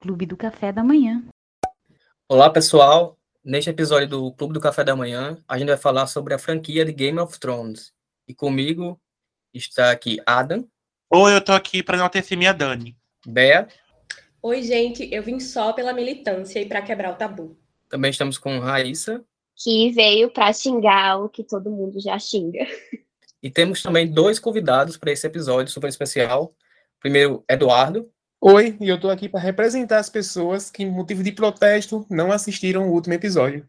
Clube do Café da Manhã. Olá, pessoal. Neste episódio do Clube do Café da Manhã, a gente vai falar sobre a franquia de Game of Thrones. E comigo está aqui Adam. Oi, eu tô aqui para não ter minha Dani. Bea. Oi, gente. Eu vim só pela militância e para quebrar o tabu. Também estamos com Raíssa. Que veio para xingar o que todo mundo já xinga. E temos também dois convidados para esse episódio super especial. Primeiro, Eduardo. Oi, e eu tô aqui para representar as pessoas que, motivo de protesto, não assistiram o último episódio.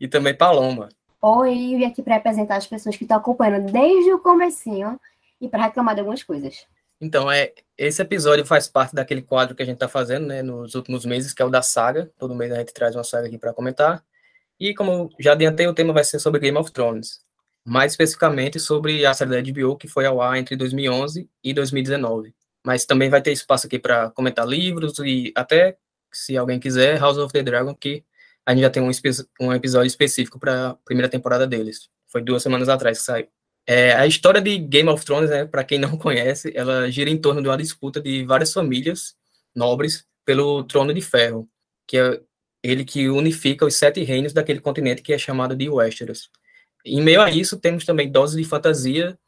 e também Paloma. Oi, eu vim aqui para representar as pessoas que estão acompanhando desde o comecinho e para reclamar de algumas coisas. Então, é, esse episódio faz parte daquele quadro que a gente está fazendo né, nos últimos meses, que é o da saga. Todo mês a gente traz uma saga aqui para comentar. E como já adiantei, o tema vai ser sobre Game of Thrones. Mais especificamente sobre a série da HBO que foi ao ar entre 2011 e 2019 mas também vai ter espaço aqui para comentar livros e até, se alguém quiser, House of the Dragon, que a gente já tem um, um episódio específico para a primeira temporada deles. Foi duas semanas atrás que saiu. É, a história de Game of Thrones, né, para quem não conhece, ela gira em torno de uma disputa de várias famílias nobres pelo Trono de Ferro, que é ele que unifica os sete reinos daquele continente que é chamado de Westeros. Em meio a isso, temos também doses de fantasia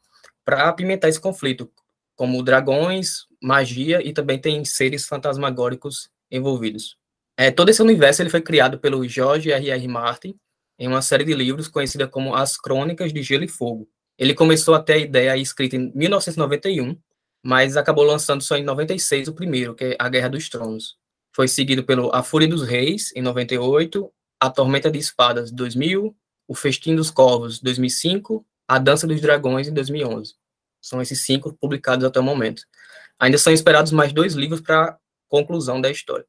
para apimentar esse conflito, como dragões, magia e também tem seres fantasmagóricos envolvidos. É, todo esse universo ele foi criado pelo George R. R. Martin em uma série de livros conhecida como As Crônicas de Gelo e Fogo. Ele começou a ter a ideia escrita em 1991, mas acabou lançando só em 96 o primeiro, que é A Guerra dos Tronos. Foi seguido pelo A Fúria dos Reis, em 98, A Tormenta de Espadas, 2000, O Festim dos Corvos, 2005, A Dança dos Dragões, em 2011. São esses cinco publicados até o momento. Ainda são esperados mais dois livros para conclusão da história.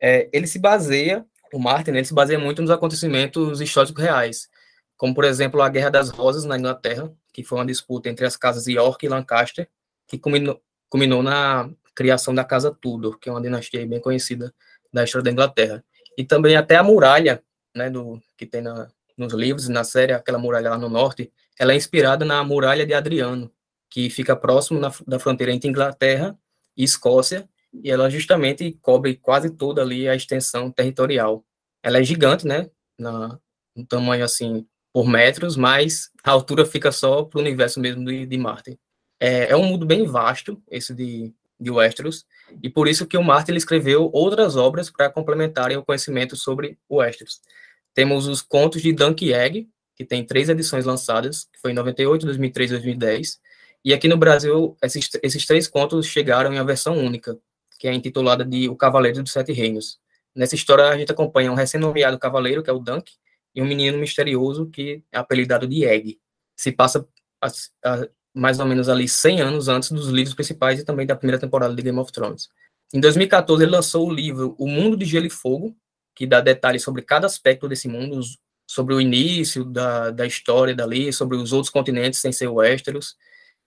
É, ele se baseia, o Martin, ele se baseia muito nos acontecimentos históricos reais, como, por exemplo, a Guerra das Rosas na Inglaterra, que foi uma disputa entre as casas York e Lancaster, que culminou, culminou na criação da Casa Tudor, que é uma dinastia bem conhecida da história da Inglaterra. E também até a muralha, né, do, que tem na, nos livros na série, aquela muralha lá no norte, ela é inspirada na muralha de Adriano, que fica próximo na, da fronteira entre Inglaterra e Escócia, e ela justamente cobre quase toda ali a extensão territorial. Ela é gigante, né, na, tamanho assim, por metros, mas a altura fica só para o universo mesmo de, de Marte. É, é, um mundo bem vasto, esse de, de Westeros, e por isso que o Marte escreveu outras obras para complementarem o conhecimento sobre Westeros. Temos os Contos de Dunk Egg, que tem três edições lançadas, que foi em 98, 2003 e 2010, e aqui no Brasil, esses, esses três contos chegaram em uma versão única, que é intitulada de O Cavaleiro dos Sete Reinos. Nessa história, a gente acompanha um recém-nomeado cavaleiro, que é o Dunk, e um menino misterioso, que é apelidado de Egg. Se passa a, a, mais ou menos ali 100 anos antes dos livros principais e também da primeira temporada de Game of Thrones. Em 2014, ele lançou o livro O Mundo de Gelo e Fogo, que dá detalhes sobre cada aspecto desse mundo, sobre o início da, da história dali, sobre os outros continentes sem ser Westeros,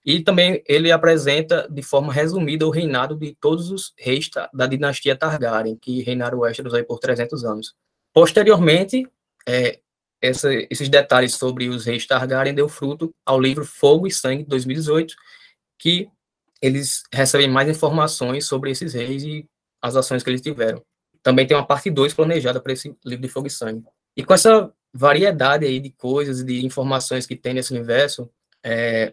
e também ele apresenta de forma resumida o reinado de todos os reis da dinastia Targaryen, que reinaram Westeros aí por 300 anos. Posteriormente, é, essa, esses detalhes sobre os reis Targaryen deu fruto ao livro Fogo e Sangue, de 2018, que eles recebem mais informações sobre esses reis e as ações que eles tiveram. Também tem uma parte 2 planejada para esse livro de Fogo e Sangue. E com essa variedade aí de coisas de informações que tem nesse universo, é,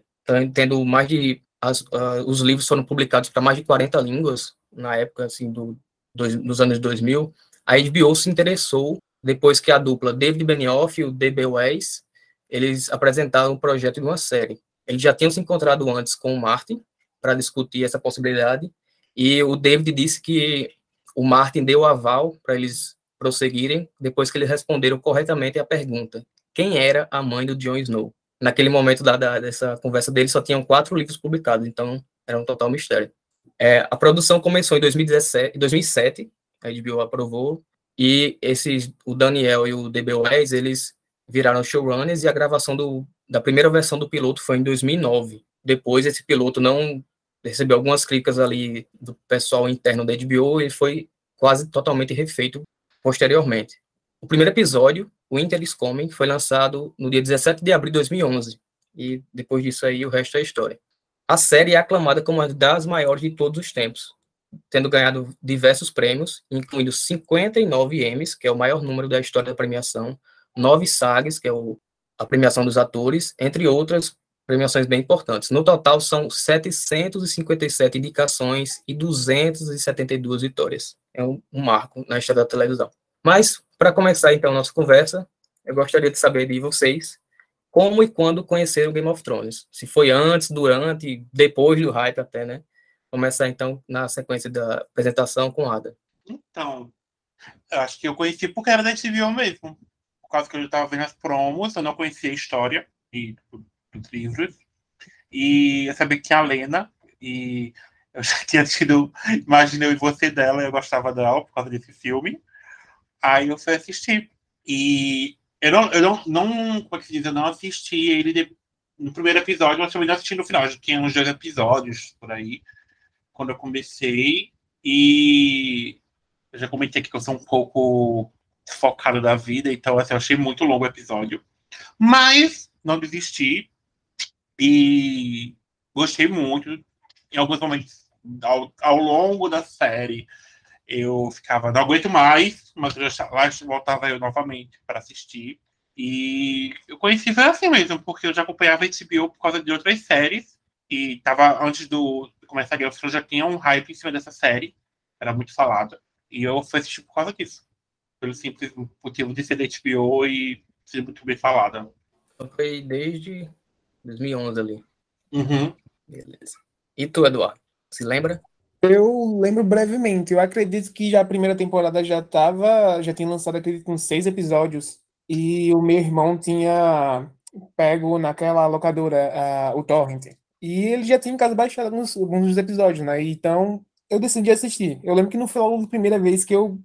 tendo mais de as, uh, os livros foram publicados para mais de 40 línguas na época assim do, dos anos 2000 a HBO se interessou depois que a dupla David Benioff e o D.B. Weiss eles apresentaram um projeto de uma série eles já tinham se encontrado antes com o Martin para discutir essa possibilidade e o David disse que o Martin deu aval para eles prosseguirem depois que eles responderam corretamente a pergunta quem era a mãe do Jon Snow naquele momento da, da, dessa conversa dele, só tinham quatro livros publicados, então era um total mistério. É, a produção começou em 2017, 2007, a HBO aprovou, e esses, o Daniel e o D.B. Weiss, eles viraram showrunners, e a gravação do, da primeira versão do piloto foi em 2009. Depois, esse piloto não recebeu algumas críticas ali do pessoal interno da HBO, e foi quase totalmente refeito posteriormente. O primeiro episódio Winter is Coming foi lançado no dia 17 de abril de 2011, e depois disso aí o resto é história. A série é aclamada como uma das maiores de todos os tempos. tendo ganhado diversos prêmios, incluindo 59 Emmys, que é o maior número da história da premiação, nove SAGs, que é o, a premiação dos atores, entre outras premiações bem importantes. No total, são 757 indicações e 272 vitórias. É um, um marco na história da televisão. Mas, para começar, então, nossa conversa, eu gostaria de saber de vocês como e quando conheceram Game of Thrones. Se foi antes, durante, depois do hype até, né? Começar, então, na sequência da apresentação com Ada. Então, eu acho que eu conheci porque era da HBO mesmo. Por causa que eu estava vendo as promos, eu não conhecia a história e dos livros. E eu sabia que a Lena, e eu já tinha tido Imagina Eu e Você dela, eu gostava dela por causa desse filme. Aí eu fui assistir. E eu não, eu não, não como é que se diz, eu não assisti ele de, no primeiro episódio, mas também não assisti no final. Já tinha uns dois episódios por aí, quando eu comecei. E eu já comentei aqui que eu sou um pouco focado da vida, então assim, eu achei muito longo o episódio. Mas não desisti e gostei muito. Em alguns momentos, ao, ao longo da série, eu ficava, não aguento mais, mas eu já, lá voltava eu novamente para assistir. E eu conheci foi assim mesmo, porque eu já acompanhava a HBO por causa de outras séries. E tava, antes do começar a Thrones, já tinha um hype em cima dessa série. Era muito falada. E eu fui assistir por causa disso. Pelo simples motivo de ser da HBO e ser muito bem falada. Foi desde 2011 ali. Uhum. Beleza. E tu, Eduardo? Se lembra? Eu lembro brevemente. Eu acredito que já a primeira temporada já tava, já tinha lançado acredito com seis episódios e o meu irmão tinha pego naquela locadora uh, o torrent e ele já tinha em casa baixado alguns, alguns episódios, né? Então eu decidi assistir. Eu lembro que não foi logo a primeira vez que eu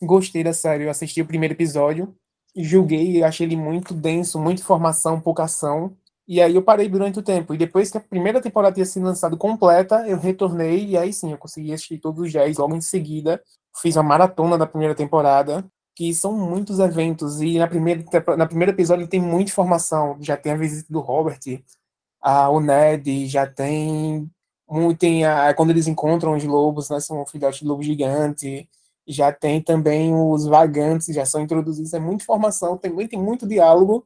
gostei da série. Eu assisti o primeiro episódio, julguei, achei ele muito denso, muita informação, pouca ação. E aí eu parei durante o tempo. E depois que a primeira temporada tinha sido lançada completa, eu retornei e aí sim, eu consegui assistir todos os 10 logo em seguida. Fiz uma maratona da primeira temporada, que são muitos eventos. E na primeira, na primeira episódio tem muita informação. Já tem a visita do Robert, a, o Ned, já tem. Tem a, quando eles encontram os lobos, né? São um filhote de lobo gigante. Já tem também os vagantes, já são introduzidos. É muita informação, também tem muito diálogo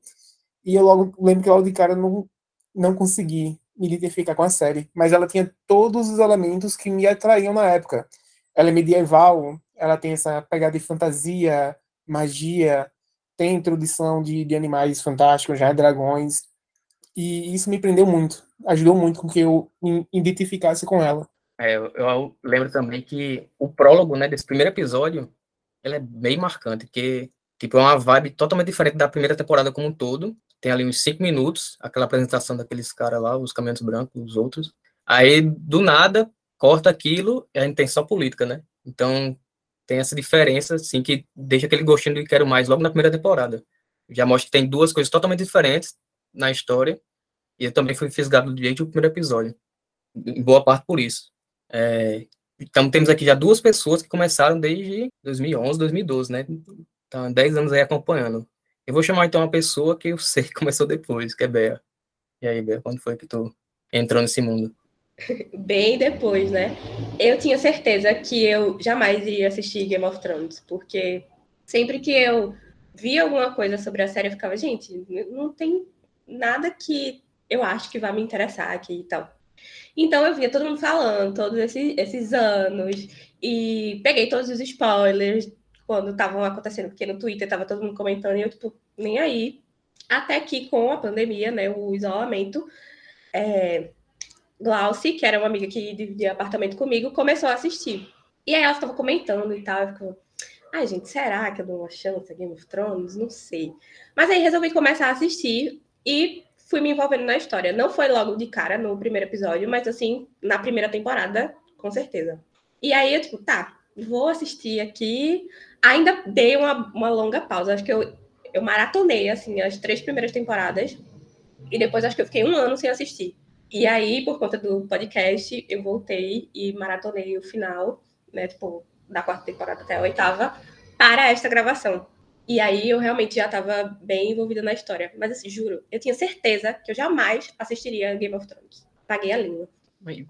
e eu logo lembro que logo de cara não, não consegui me identificar com a série. Mas ela tinha todos os elementos que me atraíam na época. Ela é medieval, ela tem essa pegada de fantasia, magia, tem introdução de, de animais fantásticos, já dragões. E isso me prendeu muito. Ajudou muito com que eu me identificasse com ela. É, eu, eu, lembro também que o prólogo né, desse primeiro episódio ele é bem marcante, porque tipo, é uma vibe totalmente diferente da primeira temporada como um todo tem ali uns cinco minutos, aquela apresentação daqueles caras lá, os caminhões brancos, os outros. Aí, do nada, corta aquilo e a intenção política, né? Então, tem essa diferença, assim, que deixa aquele gostinho de quero mais logo na primeira temporada. Já mostra que tem duas coisas totalmente diferentes na história, e eu também fui fisgado desde o primeiro episódio, em boa parte por isso. É, então, temos aqui já duas pessoas que começaram desde 2011, 2012, né? Então, 10 anos aí acompanhando. Eu vou chamar então uma pessoa que eu sei que começou depois, que é Bea. E aí, Bea, quando foi que tu entrou nesse mundo? Bem depois, né? Eu tinha certeza que eu jamais iria assistir Game of Thrones, porque sempre que eu via alguma coisa sobre a série, eu ficava, gente, não tem nada que eu acho que vai me interessar aqui e tal. Então eu via todo mundo falando, todos esses, esses anos, e peguei todos os spoilers, quando estavam acontecendo, porque no Twitter estava todo mundo comentando e eu, tipo, nem aí. Até que com a pandemia, né, o isolamento, é, Glauci, que era uma amiga que dividia apartamento comigo, começou a assistir. E aí ela estava comentando e tal, eu ficava, ai gente, será que eu dou uma chance a Game of Thrones? Não sei. Mas aí resolvi começar a assistir e fui me envolvendo na história. Não foi logo de cara no primeiro episódio, mas assim, na primeira temporada, com certeza. E aí eu, tipo, tá, vou assistir aqui. Ainda dei uma, uma longa pausa. Acho que eu, eu maratonei, assim, as três primeiras temporadas. E depois acho que eu fiquei um ano sem assistir. E aí, por conta do podcast, eu voltei e maratonei o final, né? Tipo, da quarta temporada até a oitava, para esta gravação. E aí eu realmente já estava bem envolvida na história. Mas assim, juro, eu tinha certeza que eu jamais assistiria Game of Thrones. Paguei a língua.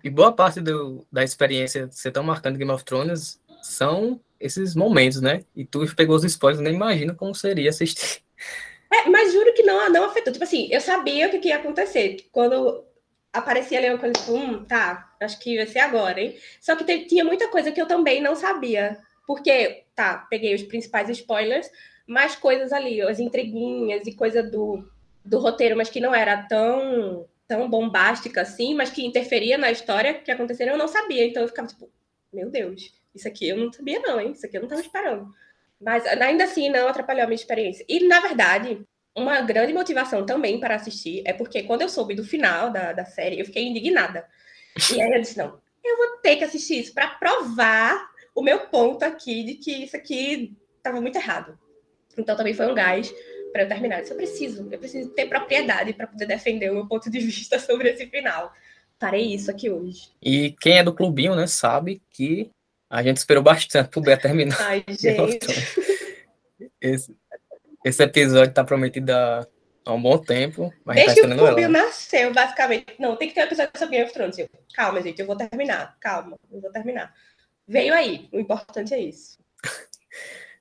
E boa parte do, da experiência ser tão marcante Game of Thrones são esses momentos, né? E tu pegou os spoilers, nem imagina como seria assistir. É, mas juro que não, não afetou. Tipo assim, eu sabia o que, que ia acontecer. Quando aparecia ali uma coisa, tipo, hum, tá, acho que vai ser agora, hein? Só que te, tinha muita coisa que eu também não sabia. Porque, tá, peguei os principais spoilers, mas coisas ali, as intriguinhas e coisa do, do roteiro, mas que não era tão, tão bombástica assim, mas que interferia na história que aconteceram, eu não sabia. Então eu ficava tipo, meu Deus, isso aqui eu não sabia, não, hein? Isso aqui eu não estava esperando. Mas ainda assim não atrapalhou a minha experiência. E, na verdade, uma grande motivação também para assistir é porque quando eu soube do final da, da série, eu fiquei indignada. E aí eu disse, não, eu vou ter que assistir isso para provar o meu ponto aqui de que isso aqui estava muito errado. Então também foi um gás para eu terminar. Eu, eu preciso, eu preciso ter propriedade para poder defender o meu ponto de vista sobre esse final. Farei isso aqui hoje. E quem é do clubinho, né, sabe que a gente esperou bastante pro Bé terminar. Ai, gente. Esse, esse episódio tá prometido há, há um bom tempo. Mas Desde tá que o Clube ela. nasceu, basicamente. Não, tem que ter um episódio sobre Game of Thrones. Eu, calma, gente, eu vou terminar. Calma, eu vou terminar. Veio aí. O importante é isso.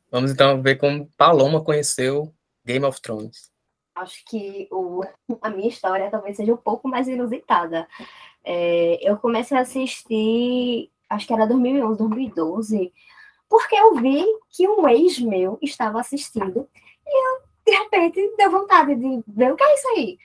Vamos então ver como Paloma conheceu Game of Thrones. Acho que o, a minha história talvez seja um pouco mais inusitada. É, eu comecei a assistir, acho que era 2011, 2012, porque eu vi que um ex meu estava assistindo e eu, de repente, deu vontade de ver o que é isso aí.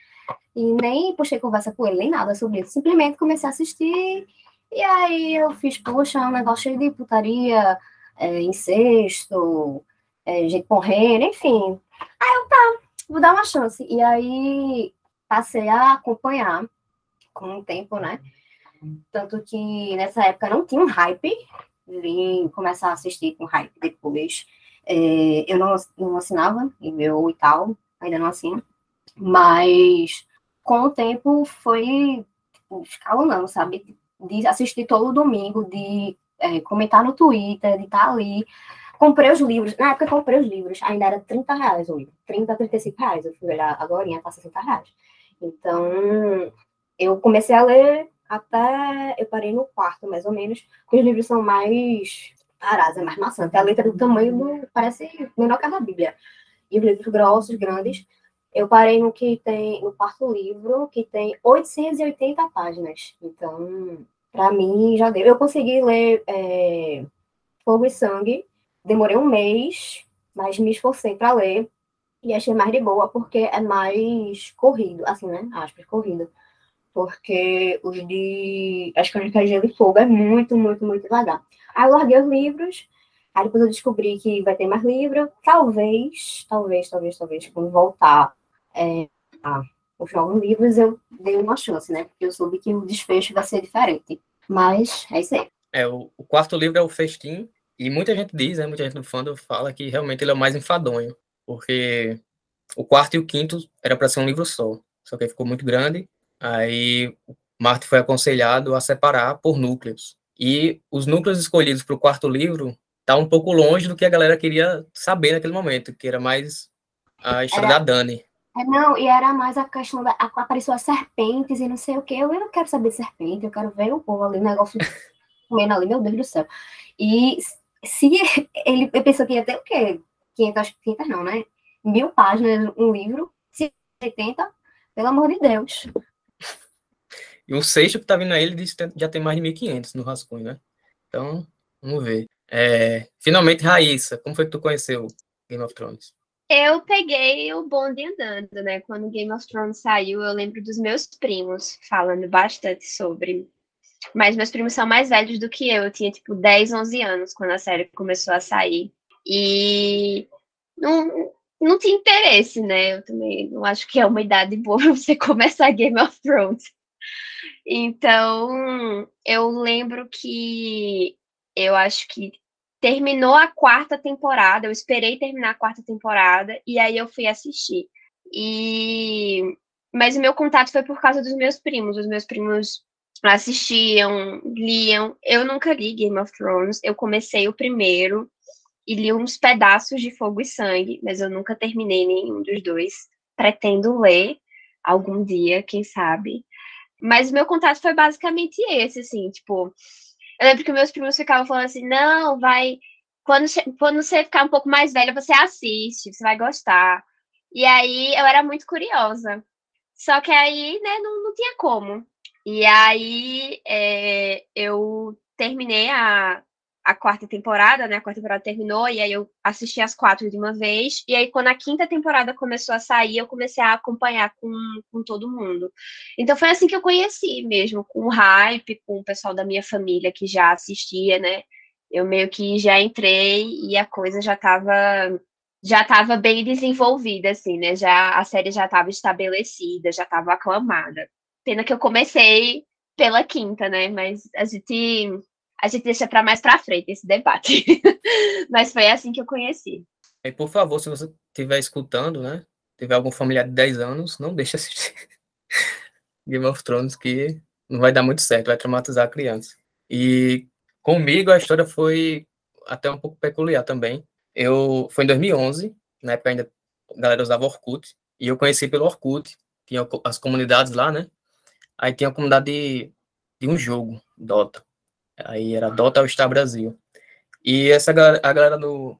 E nem puxei conversa com ele, nem nada sobre isso. Simplesmente comecei a assistir e aí eu fiz, poxa, um negócio cheio de putaria, é, incesto, é, gente morrendo, enfim. Aí eu, tá, vou dar uma chance. E aí passei a acompanhar com o tempo, né? Tanto que nessa época não tinha um hype, vim começar a assistir com hype depois. É, eu não, não assinava e-mail e tal, ainda não assino, mas com o tempo foi tipo, escalonando, sabe? De assistir todo domingo, de é, comentar no Twitter, de estar ali. Comprei os livros, na época comprei os livros, ainda era 30 reais o livro, 30, 35 reais, eu fui olhar agora, tá 60 reais. Então, eu comecei a ler até, eu parei no quarto, mais ou menos, porque os livros são mais parados, é mais maçante, a letra do tamanho do, parece menor que a da Bíblia. E os livros grossos, grandes, eu parei no que tem, no quarto livro, que tem 880 páginas. Então, para mim, já deu. Eu consegui ler é, Fogo e Sangue, demorei um mês, mas me esforcei para ler e achei mais de boa, porque é mais corrido, assim, né? Aspas, corrido. Porque os de As Crônicas de Gelo e Fogo é muito, muito, muito devagar. Aí eu larguei os livros, aí depois eu descobri que vai ter mais livro. Talvez, talvez, talvez, talvez, quando voltar é, a os novos livros, eu dei uma chance, né? Porque eu soube que o desfecho vai ser diferente. Mas é isso aí. É, o, quarto livro é o Festim, e muita gente diz, né, muita gente no fandom fala que realmente ele é o mais enfadonho, porque o quarto e o quinto era para ser um livro só, só que ficou muito grande, aí o Martin foi aconselhado a separar por núcleos, e os núcleos escolhidos para o quarto livro tá um pouco longe do que a galera queria saber naquele momento, que era mais a história Era- da Dani. É, não, e era mais a questão da. Apareceu as serpentes e não sei o quê. Eu não quero saber de serpente, eu quero ver o povo ali, o negócio comendo ali, meu Deus do céu. E se ele pensou que ia ter o quê? 500, 500 não, né? Mil páginas, um livro, se 80, pelo amor de Deus. E o sexto que tá vindo aí, ele disse que já tem mais de 1.500 no rascunho, né? Então, vamos ver. É, finalmente, Raíssa, como foi que tu conheceu Game of Thrones? Eu peguei o bonde andando, né? Quando Game of Thrones saiu, eu lembro dos meus primos falando bastante sobre. Mas meus primos são mais velhos do que eu. Eu tinha, tipo, 10, 11 anos quando a série começou a sair. E não, não tinha interesse, né? Eu também não acho que é uma idade boa pra você começar Game of Thrones. Então, eu lembro que eu acho que terminou a quarta temporada, eu esperei terminar a quarta temporada e aí eu fui assistir. E mas o meu contato foi por causa dos meus primos. Os meus primos assistiam, liam. Eu nunca li Game of Thrones. Eu comecei o primeiro e li uns pedaços de Fogo e Sangue, mas eu nunca terminei nenhum dos dois. Pretendo ler algum dia, quem sabe. Mas o meu contato foi basicamente esse, assim, tipo. Eu lembro que meus primos ficavam falando assim, não, vai. Quando, quando você ficar um pouco mais velha, você assiste, você vai gostar. E aí eu era muito curiosa. Só que aí, né, não, não tinha como. E aí é, eu terminei a, a quarta temporada, né? A quarta temporada terminou, e aí eu assisti as quatro de uma vez. E aí, quando a quinta temporada começou a sair, eu comecei a acompanhar com, com todo mundo. Então foi assim que eu conheci mesmo, com o hype, com o pessoal da minha família que já assistia, né? Eu meio que já entrei e a coisa já estava já estava bem desenvolvida, assim, né? Já a série já estava estabelecida, já estava aclamada. Pena que eu comecei pela quinta, né? Mas a gente a gente deixa para mais para frente esse debate. Mas foi assim que eu conheci. E por favor, se você estiver escutando, né? Tiver algum familiar de 10 anos, não deixe assistir Game of Thrones, que não vai dar muito certo, vai traumatizar a criança. E comigo a história foi até um pouco peculiar também. Eu foi em 2011, na época ainda a galera usava Orkut, e eu conheci pelo Orkut, tinha as comunidades lá, né? Aí tinha a comunidade de, de um jogo, Dota. Aí era Dota All Star Brasil. E essa a galera do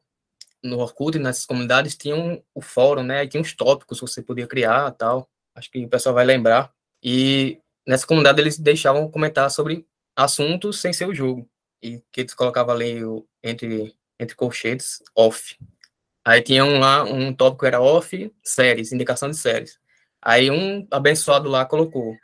no Orkut, nessas comunidades, tinham o fórum, né? Tinha uns tópicos que você podia criar tal. Acho que o pessoal vai lembrar. E nessa comunidade eles deixavam comentar sobre assuntos sem ser o jogo. E que eles colocavam ali entre, entre colchetes, off. Aí tinha um lá, um tópico era off, séries, indicação de séries. Aí um abençoado lá colocou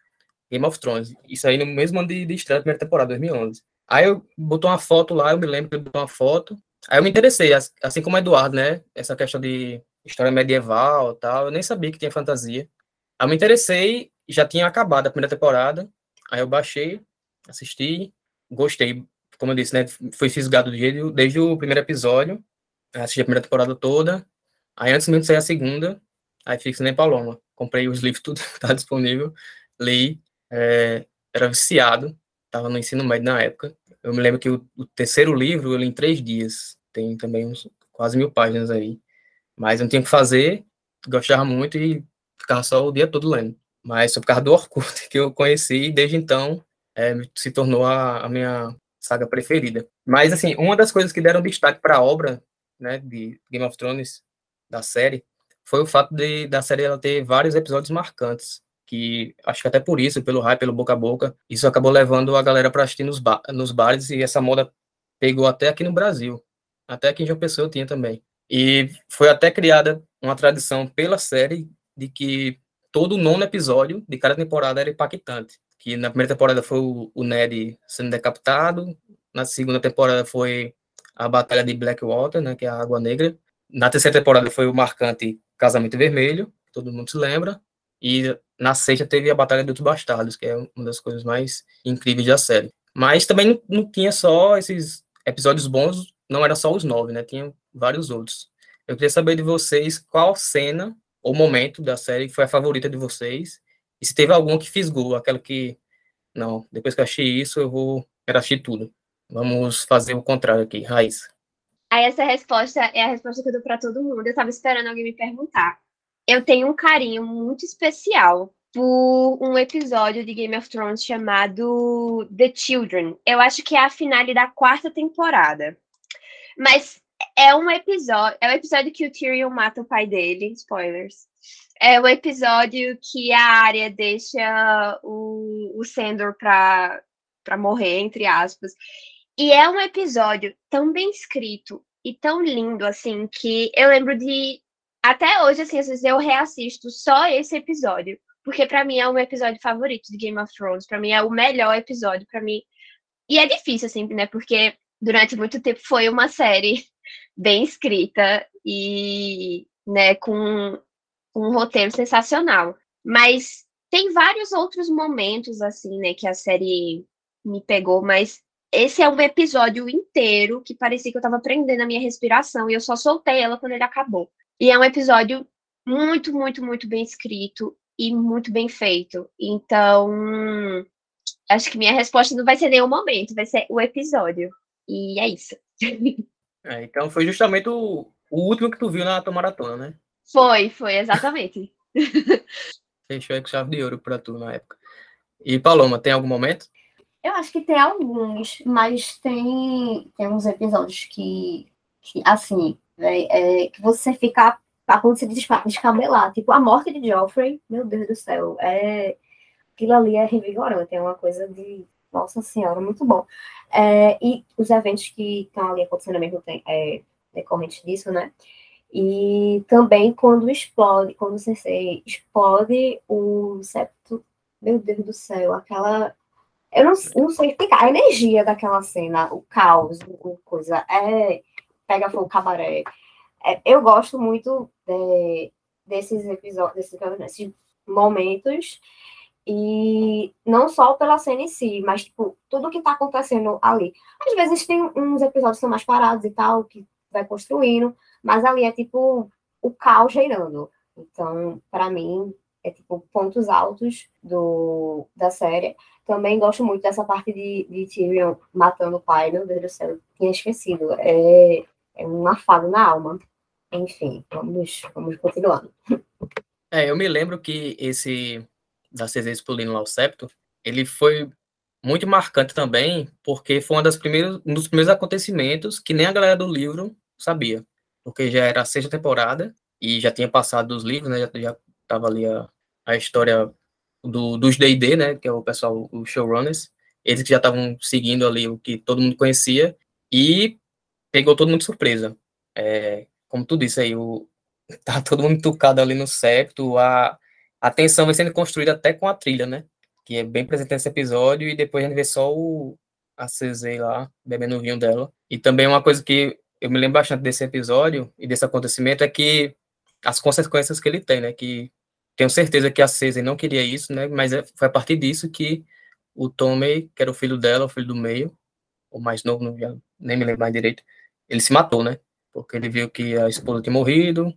Game of Thrones. Isso aí no mesmo ano de, de estreia primeira temporada, 2011. Aí eu botou uma foto lá, eu me lembro que ele botou uma foto. Aí eu me interessei, assim como o Eduardo, né? Essa questão de história medieval tal. Eu nem sabia que tinha fantasia. Aí eu me interessei, já tinha acabado a primeira temporada. Aí eu baixei, assisti, gostei. Como eu disse, né? Fui fisgado desde, desde o primeiro episódio. Assisti a primeira temporada toda. Aí antes mesmo de sair a segunda, aí fiz nem Paloma. Comprei os livros, tudo que tá disponível. Li. É, era viciado estava no ensino médio na época. Eu me lembro que o, o, terceiro livro eu li em três dias. Tem também uns, quase mil páginas aí. Mas eu não tinha que fazer, gostava muito e ficava só o dia todo lendo. Mas foi por causa do Orkut que eu conheci e desde então é, se tornou a, a, minha saga preferida. Mas, assim, uma das coisas que deram destaque para a obra né, de Game of Thrones, da série, foi o fato de da série ela ter vários episódios marcantes que acho que até por isso, pelo hype, pelo boca a boca, isso acabou levando a galera para assistir nos, ba nos bares e essa moda pegou até aqui no Brasil. Até aqui em João Pessoa tinha também. E foi até criada uma tradição pela série de que todo nono episódio de cada temporada era impactante. Que na primeira temporada foi o, Ned sendo decapitado, na segunda temporada foi a Batalha de Blackwater, né, que é a Água Negra. Na terceira temporada foi o marcante Casamento Vermelho, todo mundo se lembra. E na sexta teve a Batalha dos Bastardos, que é uma das coisas mais incríveis da série. Mas também não, tinha só esses episódios bons, não era só os nove, né? Tinha vários outros. Eu queria saber de vocês qual cena ou momento da série foi a favorita de vocês. E se teve alguma que fisgou, aquela que, não, depois que eu achei isso, eu vou quero assistir tudo. Vamos fazer o contrário aqui, Raiz. Aí essa resposta é a resposta que eu dou para todo mundo. Eu tava esperando alguém me perguntar eu tenho um carinho muito especial por um episódio de Game of Thrones chamado The Children. Eu acho que é a finale da quarta temporada. Mas é um episódio, é o um episódio que o Tyrion mata o pai dele, spoilers. É o um episódio que a Arya deixa o, o Sandor pra, pra morrer, entre aspas. E é um episódio tão bem escrito e tão lindo, assim, que eu lembro de até hoje, assim, às vezes eu reassisto só esse episódio. Porque para mim é o meu episódio favorito de Game of Thrones. para mim é o melhor episódio. para mim. E é difícil, assim, né? Porque durante muito tempo foi uma série bem escrita e, né, com um roteiro sensacional. Mas tem vários outros momentos, assim, né, que a série me pegou, mas esse é um episódio inteiro que parecia que eu tava prendendo a minha respiração e eu só soltei ela quando ele acabou. E é um episódio muito, muito, muito bem escrito e muito bem feito. Então, acho que minha resposta não vai ser nenhum momento, vai ser o episódio. E é isso. É, então foi justamente o, o último que tu viu na tua maratona, né? Foi, foi, exatamente. Fechou aí com chave de ouro pra tu na época. E Paloma, tem algum momento? Eu acho que tem alguns, mas tem, tem uns episódios que, que assim, é, é, que você fica a ponto de se descabelar. Tipo, a morte de Joffrey, meu Deus do céu, é, aquilo ali é revigorante, é uma coisa de, nossa senhora, muito bom. É, e os eventos que estão ali acontecendo ao mesmo tempo, é, decorrentes disso, né? E também quando explode, quando o CC explode o septo, meu Deus do céu, aquela. Eu não, não sei explicar, a energia daquela cena, o caos, coisa, é. Pega fogo, cabaré. É, eu gosto muito de, desses episódios, desses, desses momentos e não só pela cena em si, mas tipo, tudo que tá acontecendo ali. Às vezes tem uns episódios que são mais parados e tal, que vai construindo, mas ali é tipo o caos reirando. Então, para mim, é tipo pontos altos do, da série. Também gosto muito dessa parte de, de Tyrion matando o pai, meu Deus do céu, tinha esquecido. É, é um afago na alma. Enfim, vamos, vamos continuando. É, eu me lembro que esse da CZ explodindo lá o septo, ele foi muito marcante também, porque foi uma das primeiras, um dos primeiros acontecimentos que nem a galera do livro sabia, porque já era a sexta temporada e já tinha passado dos livros, né, já, já tava ali a, a história do, dos D&D, né, que é o pessoal, os showrunners, eles que já estavam seguindo ali o que todo mundo conhecia, e pegou todo mundo de surpresa. É, como tu disse aí, o, tá todo mundo tocado ali no septo, a, a tensão vai sendo construída até com a trilha, né? Que é bem presente nesse episódio, e depois a gente vê só o, a CZ lá, bebendo o vinho dela. E também uma coisa que eu me lembro bastante desse episódio e desse acontecimento é que as consequências que ele tem, né? Que tenho certeza que a CZ não queria isso, né? Mas é, foi a partir disso que o Tommy, que era o filho dela, o filho do meio, o mais novo, não, nem me lembro mais direito, ele se matou, né? Porque ele viu que a esposa tinha morrido,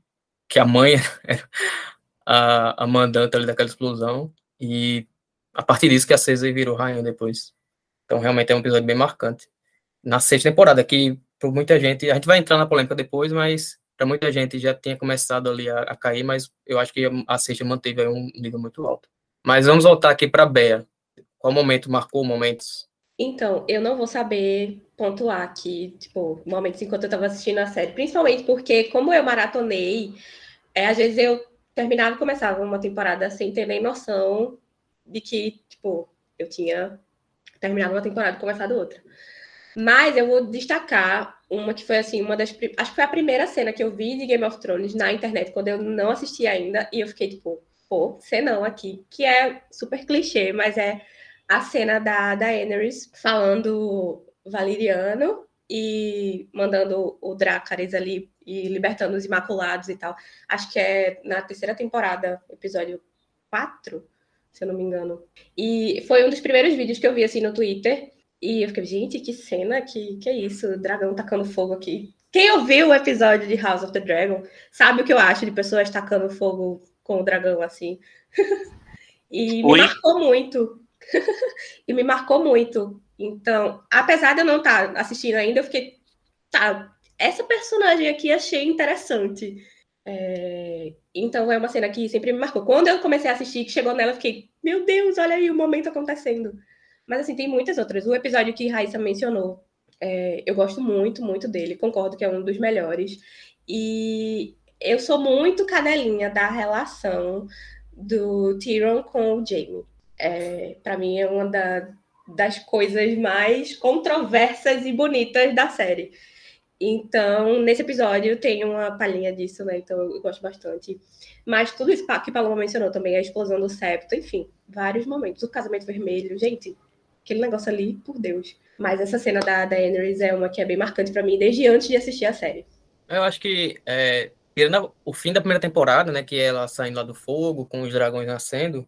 que a mãe era, a, a mandante ali daquela explosão, e a partir disso que a César virou rainha depois. Então, realmente é um episódio bem marcante. Na sexta temporada, que por muita gente, a gente vai entrar na polêmica depois, mas para muita gente já tinha começado ali a, a, cair, mas eu acho que a sexta manteve um nível muito alto. Mas vamos voltar aqui para Bea. Qual momento marcou momentos? Então, eu não vou saber pontuar aqui, tipo, momentos enquanto eu estava assistindo a série, principalmente porque, como eu maratonei, é, às vezes eu terminava e começava uma temporada sem ter nem noção de que, tipo, eu tinha terminado uma temporada e começado outra. Mas eu vou destacar uma que foi, assim, uma das... Acho que foi a primeira cena que eu vi de Game of Thrones na internet, quando eu não assisti ainda, e eu fiquei, tipo, pô, não aqui, que é super clichê, mas é a cena da Daenerys falando valeriano e mandando o Dracarys ali e libertando os Imaculados e tal. Acho que é na terceira temporada, episódio 4, se eu não me engano. E foi um dos primeiros vídeos que eu vi assim no Twitter. E eu fiquei, gente, que cena, que, que é isso? O dragão tacando fogo aqui. Quem ouviu o episódio de House of the Dragon sabe o que eu acho de pessoas tacando fogo com o dragão assim. e me Oi? marcou muito. e me marcou muito. Então, apesar de eu não estar tá assistindo ainda, eu fiquei, tá, essa personagem aqui achei interessante. É... Então é uma cena que sempre me marcou. Quando eu comecei a assistir, que chegou nela, eu fiquei, meu Deus, olha aí o momento acontecendo. Mas assim, tem muitas outras. O episódio que Raíssa mencionou, é... eu gosto muito, muito dele. Concordo que é um dos melhores. E eu sou muito cadelinha da relação do Tyrion com o Jaime. É... Para mim é uma da... das coisas mais controversas e bonitas da série. Então, nesse episódio tem uma palhinha disso, né? Então eu gosto bastante. Mas tudo isso que Paloma mencionou também, a explosão do septo, enfim, vários momentos. O casamento vermelho, gente, aquele negócio ali, por Deus. Mas essa cena da Daenerys é uma que é bem marcante para mim desde antes de assistir a série. Eu acho que, é, o fim da primeira temporada, né, que é ela saindo lá do fogo, com os dragões nascendo,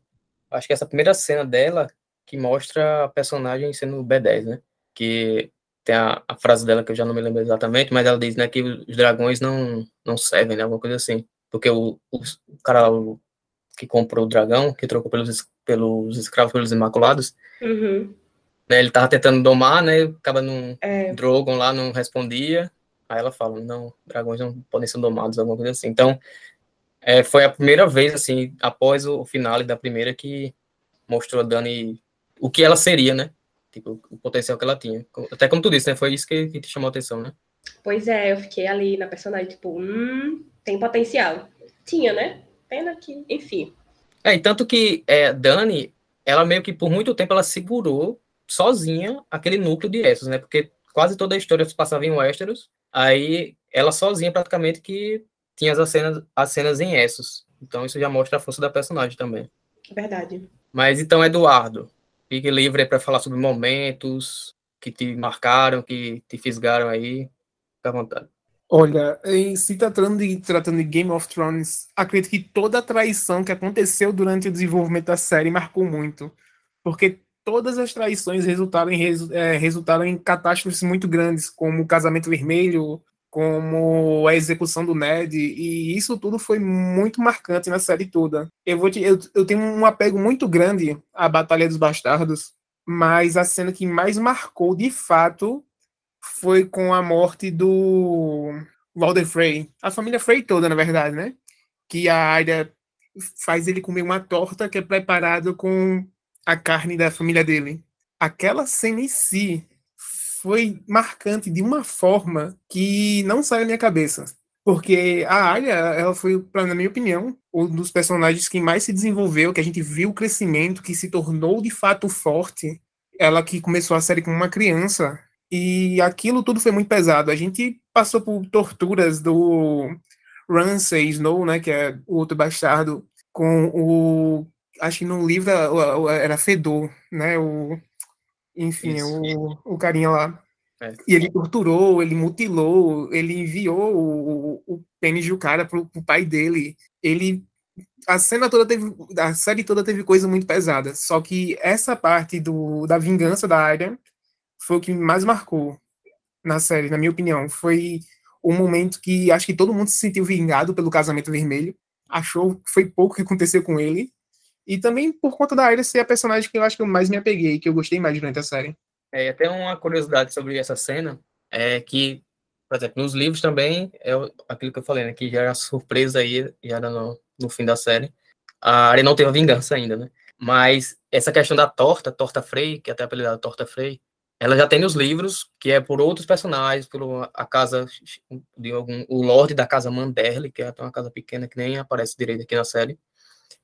acho que essa primeira cena dela que mostra a personagem sendo B10, né? Que tem a, a, frase dela que eu já não me lembro exatamente, mas ela diz, né, que os dragões não, não servem, né, alguma coisa assim. Porque o, o, o cara o, que comprou o dragão, que trocou pelos, pelos escravos, pelos imaculados, uhum. né, ele tava tentando domar, né, acaba num é. Drogon lá, não respondia, aí ela fala, não, dragões não podem ser domados, alguma coisa assim. Então, é, foi a primeira vez, assim, após o, finale da primeira, que mostrou a Dani o que ela seria, né? Tipo, o potencial que ela tinha. Até como tu disse, né? Foi isso que, que te chamou a atenção, né? Pois é, eu fiquei ali na personagem, tipo, hum, tem potencial. Tinha, né? Pena que, enfim. É, e tanto que é, Dani, ela meio que por muito tempo ela segurou sozinha aquele núcleo de Essos, né? Porque quase toda a história se passava em Westeros, aí ela sozinha praticamente que tinha as cenas, as cenas em Essos. Então isso já mostra a força da personagem também. Verdade. Mas então, Eduardo, fique livre para falar sobre momentos que te marcaram, que te fisgaram aí. Fica à vontade. Olha, em se tratando de, tratando de Game of Thrones, acredito que toda a traição que aconteceu durante o desenvolvimento da série marcou muito. Porque todas as traições resultaram em, é, resultaram em catástrofes muito grandes, como o casamento vermelho, como a execução do Ned, e isso tudo foi muito marcante na série toda. Eu, vou te, eu, eu tenho um apego muito grande à Batalha dos Bastardos, mas a cena que mais marcou de fato foi com a morte do Walder Frey. A família Frey toda, na verdade, né? Que a Arya faz ele comer uma torta que é preparada com a carne da família dele. Aquela cena em si foi marcante de uma forma que não sai da minha cabeça. Porque a Arya, ela foi, na minha opinião, um dos personagens que mais se desenvolveu, que a gente viu o crescimento, que se tornou de fato forte. Ela que começou a série como uma criança. E aquilo tudo foi muito pesado. A gente passou por torturas do Ramsay Snow, né, que é o outro bastardo, com o acho que no livro era Fedor, né? O, enfim, o, o carinha lá. É. E ele torturou, ele mutilou, ele enviou o, o pênis do cara pro, pro pai dele. Ele. A cena toda teve. A série toda teve coisa muito pesada. Só que essa parte do, da vingança da área foi o que mais marcou na série, na minha opinião. Foi o momento que acho que todo mundo se sentiu vingado pelo casamento vermelho. Achou que foi pouco que aconteceu com ele. E também por conta da Arya ser a personagem que eu acho que eu mais me apeguei, que eu gostei mais durante a série. É, até uma curiosidade sobre essa cena é que, por exemplo, nos livros também é aquilo que eu falei, né, que já era surpresa aí, já era no, no fim da série. A Arya não teve a vingança ainda, né? Mas essa questão da torta, torta Frey, que é até apelidada torta Frey, ela já tem nos livros, que é por outros personagens, por a casa de algum, o Lorde da casa Manderly, que é uma casa pequena que nem aparece direito aqui na série.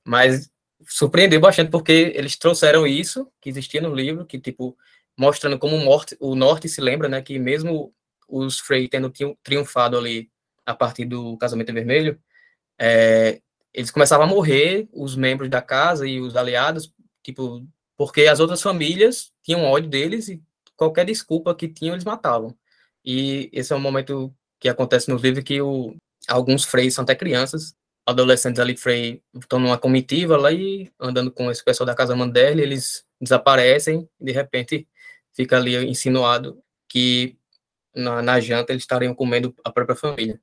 Mas surpreendeu bastante porque eles trouxeram isso que existia no livro, que tipo mostrando como o norte, o norte se lembra, né, que mesmo os Frey tendo triunfado ali a partir do casamento vermelho, é, eles começavam a morrer, os membros da casa e os aliados, tipo, porque as outras famílias tinham ódio deles e qualquer desculpa que tinham eles matavam. E esse é um momento que acontece no livro que o, alguns Freys são até crianças adolescentes ali Frey estão numa comitiva lá e andando com esse pessoal da Casa Mandelli, eles desaparecem e de repente fica ali insinuado que na, na janta eles estariam comendo a própria família.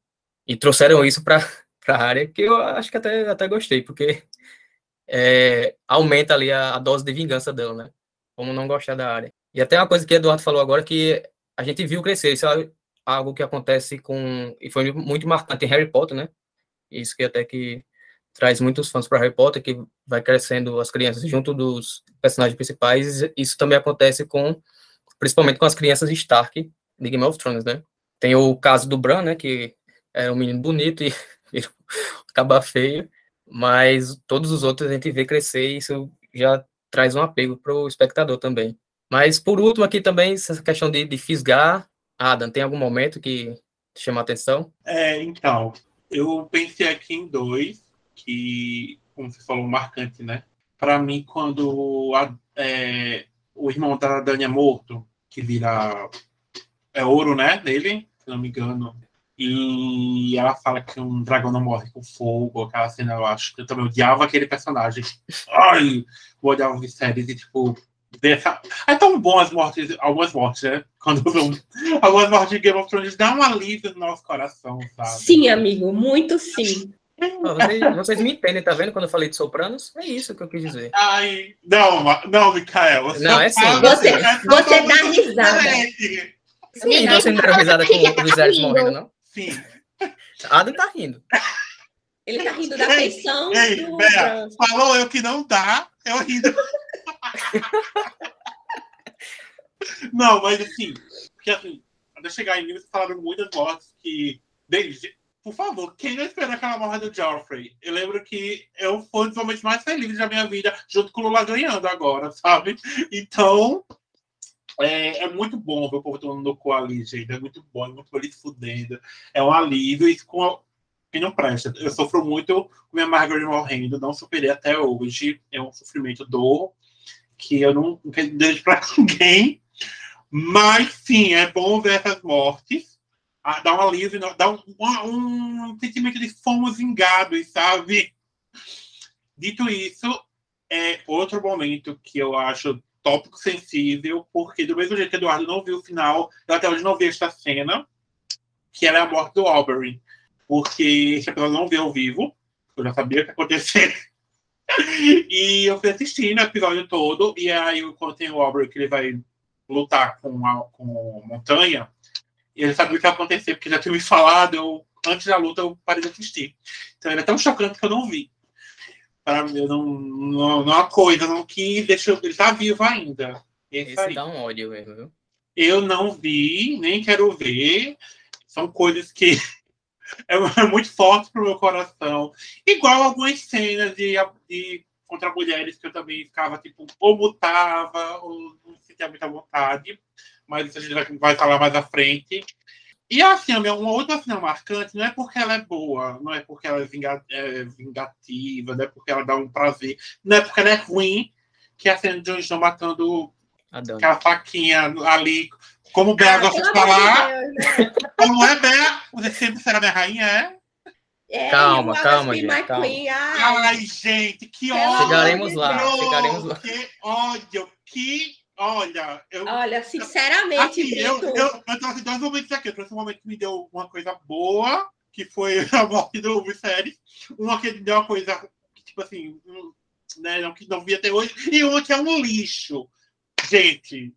E trouxeram isso para a área, que eu acho que até, até gostei, porque é, aumenta ali a, a, dose de vingança dela, né? Como não gostar da área. E até uma coisa que Eduardo falou agora, que a gente viu crescer, isso é algo que acontece com, e foi muito marcante em Harry Potter, né? Isso que até que traz muitos fãs para Harry Potter, que vai crescendo as crianças junto dos personagens principais. Isso também acontece com, principalmente com as crianças Stark de Game of Thrones, né? Tem o caso do Bran, né, que é um menino bonito e acaba feio, mas todos os outros a gente vê crescer e isso já traz um apego para o espectador também. Mas por último aqui também essa questão de, de fisgar, Adam, tem algum momento que te chama a atenção? É, então, eu pensei aqui em dois, que, como você falou, marcante, né? Para mim, quando a, é, o irmão da Dani é morto, que vira é ouro, né, dele, se não me engano, e ela fala que um dragão não morre com fogo, aquela cena, eu acho eu também odiava aquele personagem. Ai, eu odiava séries e, tipo, dessa... É tão bom as mortes, algumas mortes, né? Quando algumas mortes de Game of Thrones dá um alívio no nosso coração, sabe? Sim, amigo, muito sim. vocês, vocês, me entendem, tá vendo quando eu falei de Sopranos? É isso que eu quis dizer. Ai, não, não, Micael. Não, é sim. Você, é você dá risada. Sim, você não deu risada com o Luiz Ares morrendo, não? Sim. Adam tá rindo. Ele tá rindo da feição ei, do Bea, Falou eu que não dá, eu rindo. Não, mas assim, porque assim, até chegar em mim, vocês falaram muitas mortes que. Desde, por favor, quem não esperou aquela morte do Joffrey? Eu lembro que eu fui um dos momentos mais felizes da minha vida, junto com o Lula ganhando agora, sabe? Então, é, é muito bom ver o povo tomando no cu ali, gente. É muito bom, é muito feliz fudendo. É um alívio. Isso com a... quem não presta. Eu sofro muito com minha Margaret morrendo, não superei até hoje. É um sofrimento dor que eu não, não desejo pra ninguém. Mas sim, é bom ver essas mortes. Ah, dá um alívio, dá um, um, um sentimento de fomos vingados, sabe? Dito isso, é outro momento que eu acho tópico sensível, porque do mesmo jeito que Eduardo não viu o final, eu até hoje não vi esta cena, que era a morte do Aubrey. Porque esse episódio não viu ao vivo, eu já sabia o que ia acontecer. e eu fui assistindo o episódio todo, e aí quando tem o Aubrey que ele vai lutar com a com Montanha, e ele sabia o que ia acontecer, porque já tinha me falado, eu, antes da luta eu parei de assistir. Então era tão chocante que eu não vi para mim, não, não, não é uma coisa não que deixa ele tá vivo ainda. Esse, Esse dá um ódio mesmo, viu? Eu não vi, nem quero ver. São coisas que é, é muito forte pro meu coração. Igual algumas cenas de, de contra mulheres que eu também ficava, tipo, ou mutava, ou não sentia muita vontade. Mas isso a gente vai falar mais à frente. E assim, uma outra cena marcante não é porque ela é boa, não é porque ela é, é vingativa, não é porque ela dá um prazer, não é porque ela é ruim, que é a cena de Jon Snow matando aquela faquinha ali, como o Bea ah, gosta de falar. Deus, né? Como é Bea? Você sempre será minha rainha, é? É, calma, calma, gente, calma. Ai. ai. gente, que ódio. Chegaremos lá, chegaremos lá. Que ódio, que Olha, eu. Olha, sinceramente. Assim, eu, eu, eu trouxe dois momentos aqui. Eu trouxe um momento que me deu uma coisa boa, que foi a morte do Viserys. Uma que me deu uma coisa que, tipo assim, né, não, que não vi até hoje. E uma que é um lixo. Gente.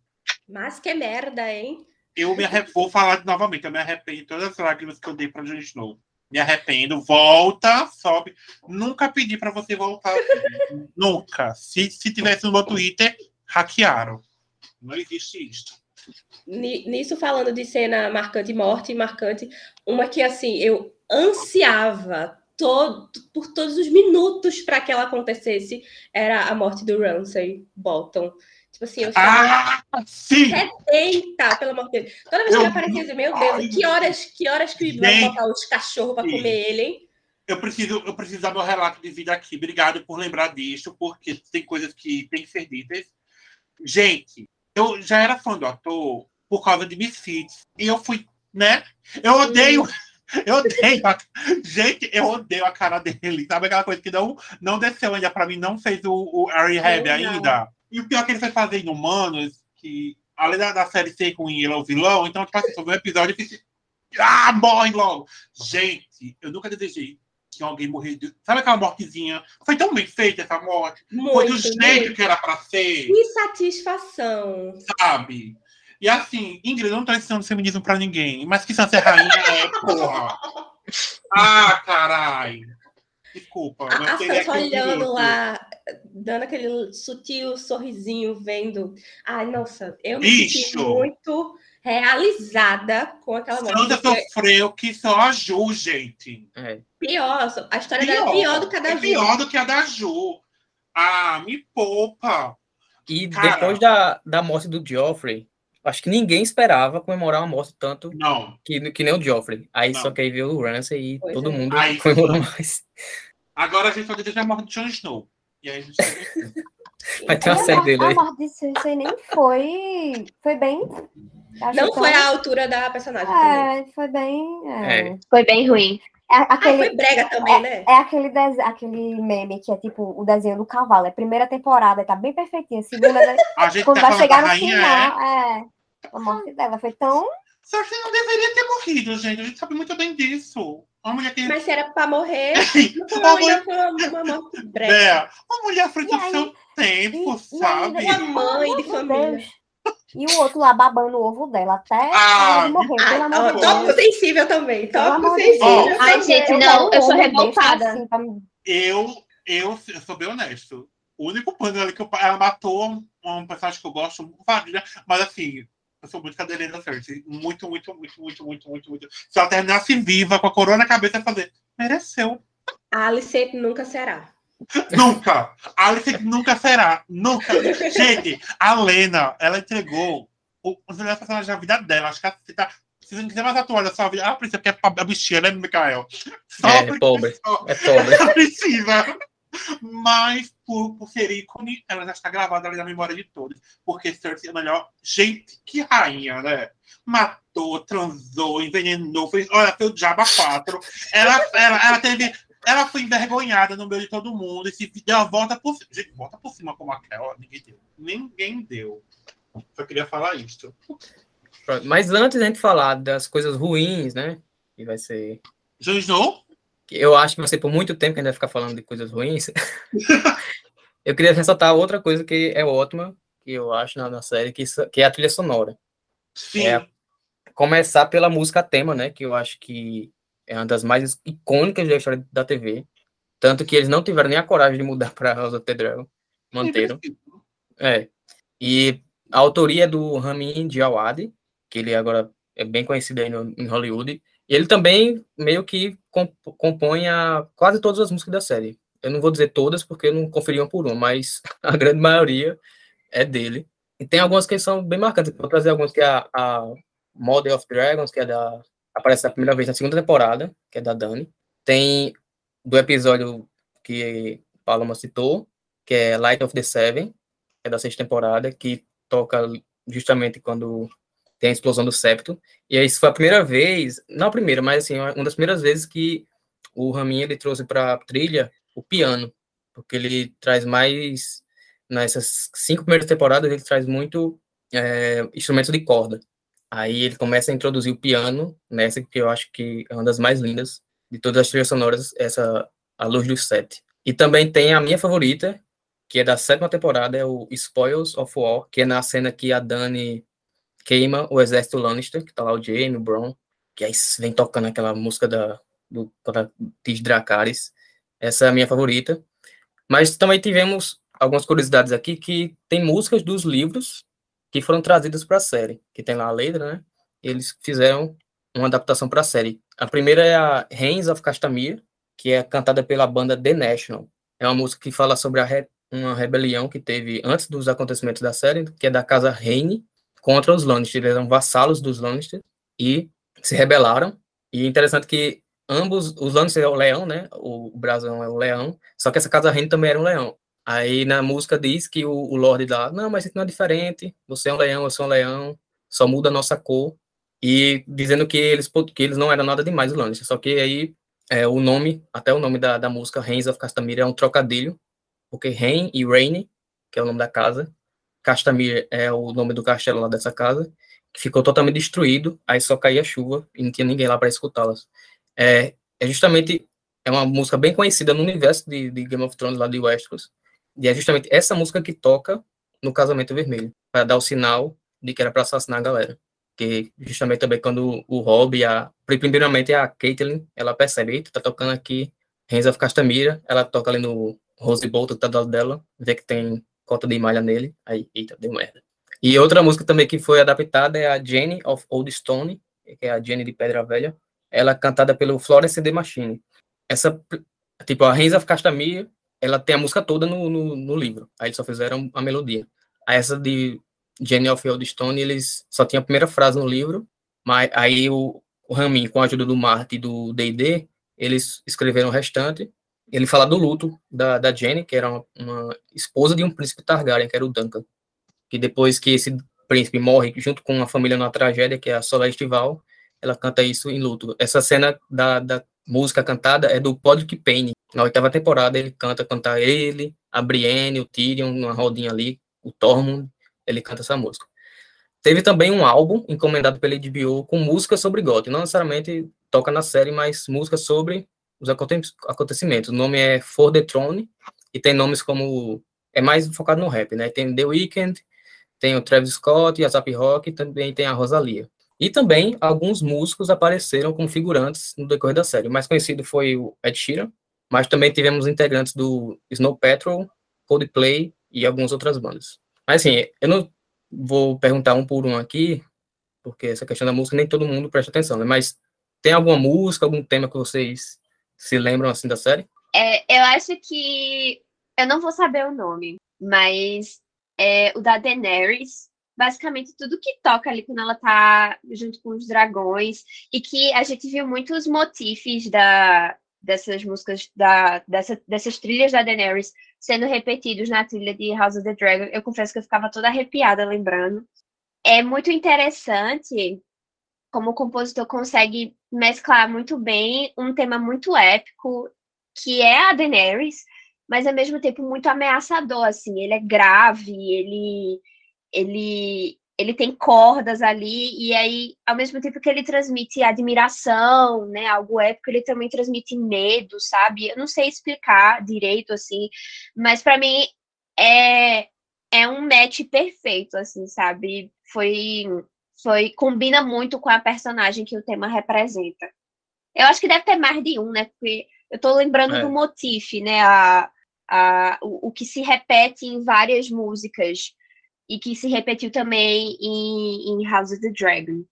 Mas que merda, hein? Eu me arrependo, vou falar novamente, eu me arrependo de todas as lágrimas que eu dei pra Jon Snow. Me arrependo, volta, sobe. Nunca pedi para você voltar. Nunca. Se, se tivesse no meu Twitter, hackearam. Não existe isso. Nisso, falando de cena marcante, morte marcante, uma que assim eu ansiava todo, por todos os minutos para que ela acontecesse era a morte do Ramsay Bolton. Tipo assim, eu estava ah, sim. redenta, pelo amor de Deus. Toda vez que ele aparecia, eu dizia, meu Deus, que horas, que horas que o Ivan vai botar os cachorros para comer ele, hein? Eu preciso, eu preciso dar meu relato de vida aqui. Obrigado por lembrar disso, porque tem coisas que têm que ser ditas. Gente, eu já era fã do ator por causa de Misfits. E eu fui, né? Eu odeio. Eu odeio. A... Gente, eu odeio a cara dele. Sabe aquela coisa que não, não desceu ainda pra mim, não fez o, o Harry Hebb ainda. E o pior é que ele foi fazer em Humanos, que além da, da série ser com ele é o vilão, então, tipo assim, sobre um episódio eu fiz. Ah, morre logo! Gente, eu nunca desejei que alguém morreu. De... Sabe aquela mortezinha? Foi tão bem feita essa morte. Muito, Foi do jeito muito. que era para ser. Que satisfação. Sabe? E assim, Ingrid, não tô ensinando feminismo pra ninguém, mas que Sansa é rainha é, porra. Ah, caralho. Desculpa. A, a Sansa olhando lá, dando aquele sutil sorrisinho, vendo. Ai, nossa, eu me Bicho. senti muito realizada com aquela morte. Sandra sofreu que só a Ju, gente. É. Pior, a história pior, dela é pior do que a da é Ju. pior do que a da Ju. Ah, me poupa. E Cara, depois da, da morte do Geoffrey, acho que ninguém esperava comemorar uma morte tanto não. Que, que nem o Geoffrey. Aí não. só que aí veio o Ramsay e pois todo é. mundo aí, comemorou mais. Agora a gente vai desejar a morte de Jon Snow. E aí a gente Vai ter uma série dele aí. A morte de Cersei nem foi. Foi bem. não foi a altura da personagem. É, também. foi bem. É. É. Foi bem ruim. É aquele, ah, foi brega também, é, né? É aquele, de, aquele meme que é tipo o desenho do cavalo. É primeira temporada, tá bem perfeitinha. Segunda, quando tá vai chegar no final, é. é. A morte dela foi tão. Só que não deveria ter morrido, gente. A gente sabe muito bem disso. Uma mulher que... Mas se era pra morrer, não foi uma, mulher... uma, morte brega. É, uma mulher frente do seu tempo, e, sabe? Uma mãe de família. E o outro lá babando o ovo dela até ah, ele morrer. Pelo amor Deus. sensível também. Tópico sensível. Oh, ai, gente, não, eu, eu sou revoltada. Assim, eu, eu, eu sou bem honesto. O único plano ali que eu, ela matou um personagem que eu gosto, né? Mas assim, eu sou muito cadeirinha da Cersei. Muito, muito, muito, muito, muito, muito, muito. Se ela terminasse viva, com a coroa na cabeça, fazer. Mereceu. Alice nunca será. Nunca! Alice nunca será. Nunca. Gente, a Lena, ela entregou os melhores personagens da vida dela. Acho que ela tá. Se você não quiser mais atuar da sua vida, ela precisa, porque é a bichinha, né, Mikael? Só é, pobre. Só, é pobre. Ela precisa. Mas, por, por ser ícone, ela já está gravada ali na memória de todos. Porque Cersei é a melhor. Gente, que rainha, né? Matou, transou, envenenou, fez. Olha, foi o Diaba 4. Ela, ela, ela teve ela foi envergonhada no meio de todo mundo e se deu a volta por cima. Gente, volta por cima como aquela, ninguém deu. Ninguém deu. Só queria falar isso. Mas antes da gente falar das coisas ruins, né? Que vai ser. Snow? Eu acho que vai ser por muito tempo que a gente vai ficar falando de coisas ruins. eu queria ressaltar outra coisa que é ótima, que eu acho na, na série, que, que é a trilha sonora. Sim. É começar pela música tema, né? Que eu acho que é uma das mais icônicas da história da TV. Tanto que eles não tiveram nem a coragem de mudar para House of the Dragon. Manteram. É. E a autoria é do Ramin Djawadi, que ele agora é bem conhecido aí no, em Hollywood. E ele também meio que comp compõe a, quase todas as músicas da série. Eu não vou dizer todas, porque eu não conferi uma por uma, mas a grande maioria é dele. E tem algumas que são bem marcantes. Vou trazer algumas que é a, a Model of Dragons, que é da aparece a primeira vez na segunda temporada, que é da Dani. Tem do episódio que Paloma citou, que é Light of the Seven, que é da sexta temporada, que toca justamente quando tem a explosão do septo. E isso foi a primeira vez, não a primeira, mas assim, uma das primeiras vezes que o Ramin ele trouxe para a trilha o piano, porque ele traz mais nessas cinco primeiras temporadas ele traz muito é, instrumentos de corda. Aí ele começa a introduzir o piano nessa que eu acho que é uma das mais lindas de todas as trilhas sonoras, essa A Luz do Sete. E também tem a minha favorita, que é da sétima temporada, é o Spoils of War, que é na cena que a Dani queima o exército Lannister, que tá lá o Jaime, o Bron, que aí vem tocando aquela música da, do, de Dracarys. Essa é a minha favorita. Mas também tivemos algumas curiosidades aqui, que tem músicas dos livros que foram trazidas para a série, que tem lá a letra, né? Eles fizeram uma adaptação para a série. A primeira é a Reigns of Castamere, que é cantada pela banda The National. É uma música que fala sobre re uma rebelião que teve antes dos acontecimentos da série, que é da casa Reine contra os Lannister. Eles eram vassalos dos Lannister e se rebelaram. E é interessante que ambos, os Lannister é o leão, né? O brasão é o leão, só que essa casa Reine também era um leão. Aí na música diz que o, o Lorde dá, não, mas isso não é diferente, você é um leão, eu sou um leão, só muda a nossa cor. E dizendo que eles, que eles não eram nada demais, o Lannister. Só que aí é, o nome, até o nome da, da música, Reigns of Castamere, é um trocadilho, porque Reign e Rainy, que é o nome da casa, Castamere é o nome do castelo lá dessa casa, que ficou totalmente destruído, aí só caía chuva e não tinha ninguém lá para escutá-las. É, é justamente, é uma música bem conhecida no universo de, de Game of Thrones lá de Westeros, e é justamente essa música que toca no Casamento Vermelho, para dar o sinal de que era para assassinar a galera. Que justamente também quando o Rob, a, primeiramente a Caitlyn, ela percebe, eita, tá tocando aqui Renza of Castamira, ela toca ali no Rose Bolt, tá do lado dela, vê que tem cota de malha nele, aí, eita, deu merda. E outra música também que foi adaptada é a Jenny of Old Stone, que é a Jenny de Pedra Velha, ela é cantada pelo Florence The Machine. Essa, tipo, a Renza of Castamira ela tem a música toda no, no, no, livro. Aí eles só fizeram a melodia. Aí essa de Jenny of Stone, eles só tinha a primeira frase no livro, mas aí o, o Ramin, com a ajuda do Marty e do D&D, eles escreveram o restante. Ele fala do luto da, da Jenny, que era uma, uma, esposa de um príncipe Targaryen, que era o Duncan. Que depois que esse príncipe morre junto com a família numa tragédia, que é a Solar Estival, ela canta isso em luto. Essa cena da, da música cantada é do Podrick Payne, na oitava temporada, ele canta, cantar ele, a Brienne, o Tyrion, numa rodinha ali, o Tormund, ele canta essa música. Teve também um álbum encomendado pela HBO com músicas sobre GOT, não necessariamente toca na série, mas músicas sobre os acontecimentos. O nome é For the Throne, e tem nomes como. É mais focado no rap, né? Tem The Weeknd, tem o Travis Scott, a Zap Rock, e também tem a Rosalia. E também alguns músicos apareceram como figurantes no decorrer da série. O mais conhecido foi o Ed Sheeran, mas também tivemos integrantes do Snow Patrol, Coldplay e algumas outras bandas. Mas assim, eu não vou perguntar um por um aqui, porque essa questão da música nem todo mundo presta atenção, né? Mas tem alguma música, algum tema que vocês se lembram assim da série? É, eu acho que eu não vou saber o nome, mas é o da Daenerys, basicamente tudo que toca ali quando ela tá junto com os dragões, e que a gente viu muitos motifs da, dessas músicas, da, dessa, dessas trilhas da Daenerys sendo repetidos na trilha de House of the Dragon. Eu confesso que eu ficava toda arrepiada lembrando. É muito interessante como o compositor consegue mesclar muito bem um tema muito épico, que é a Daenerys, mas ao mesmo tempo muito ameaçador, assim. Ele é grave, ele ele ele tem cordas ali, e aí, ao mesmo tempo que ele transmite admiração, né, algo épico, ele também transmite medo, sabe? Eu não sei explicar direito, assim, mas para mim é, é um match perfeito, assim, sabe? Foi, foi, combina muito com a personagem que o tema representa. Eu acho que deve ter mais de um, né, porque eu tô lembrando é. do motif, né, a, a, o, o que se repete em várias músicas, e que se repetiu também em, em House of the Dragon.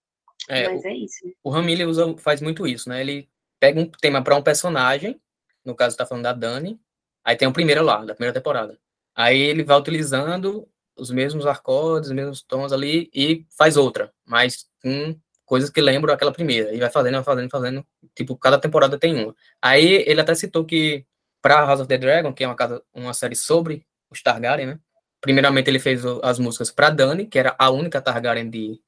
É, Mas o, é isso. O Ramilha usa, faz muito isso, né? Ele pega um tema para um personagem, no caso tá falando da Dani, aí tem o primeiro lá, da primeira temporada. Aí ele vai utilizando os mesmos acordes, os mesmos tons ali e faz outra, mas com coisas que lembram aquela primeira. E vai fazendo, vai fazendo, fazendo. Tipo, cada temporada tem uma. Aí ele até citou que para House of the Dragon, que é uma, casa, uma série sobre os Targaryen, né? Primeiramente, ele fez as músicas para Dani, que era a única Targaryen de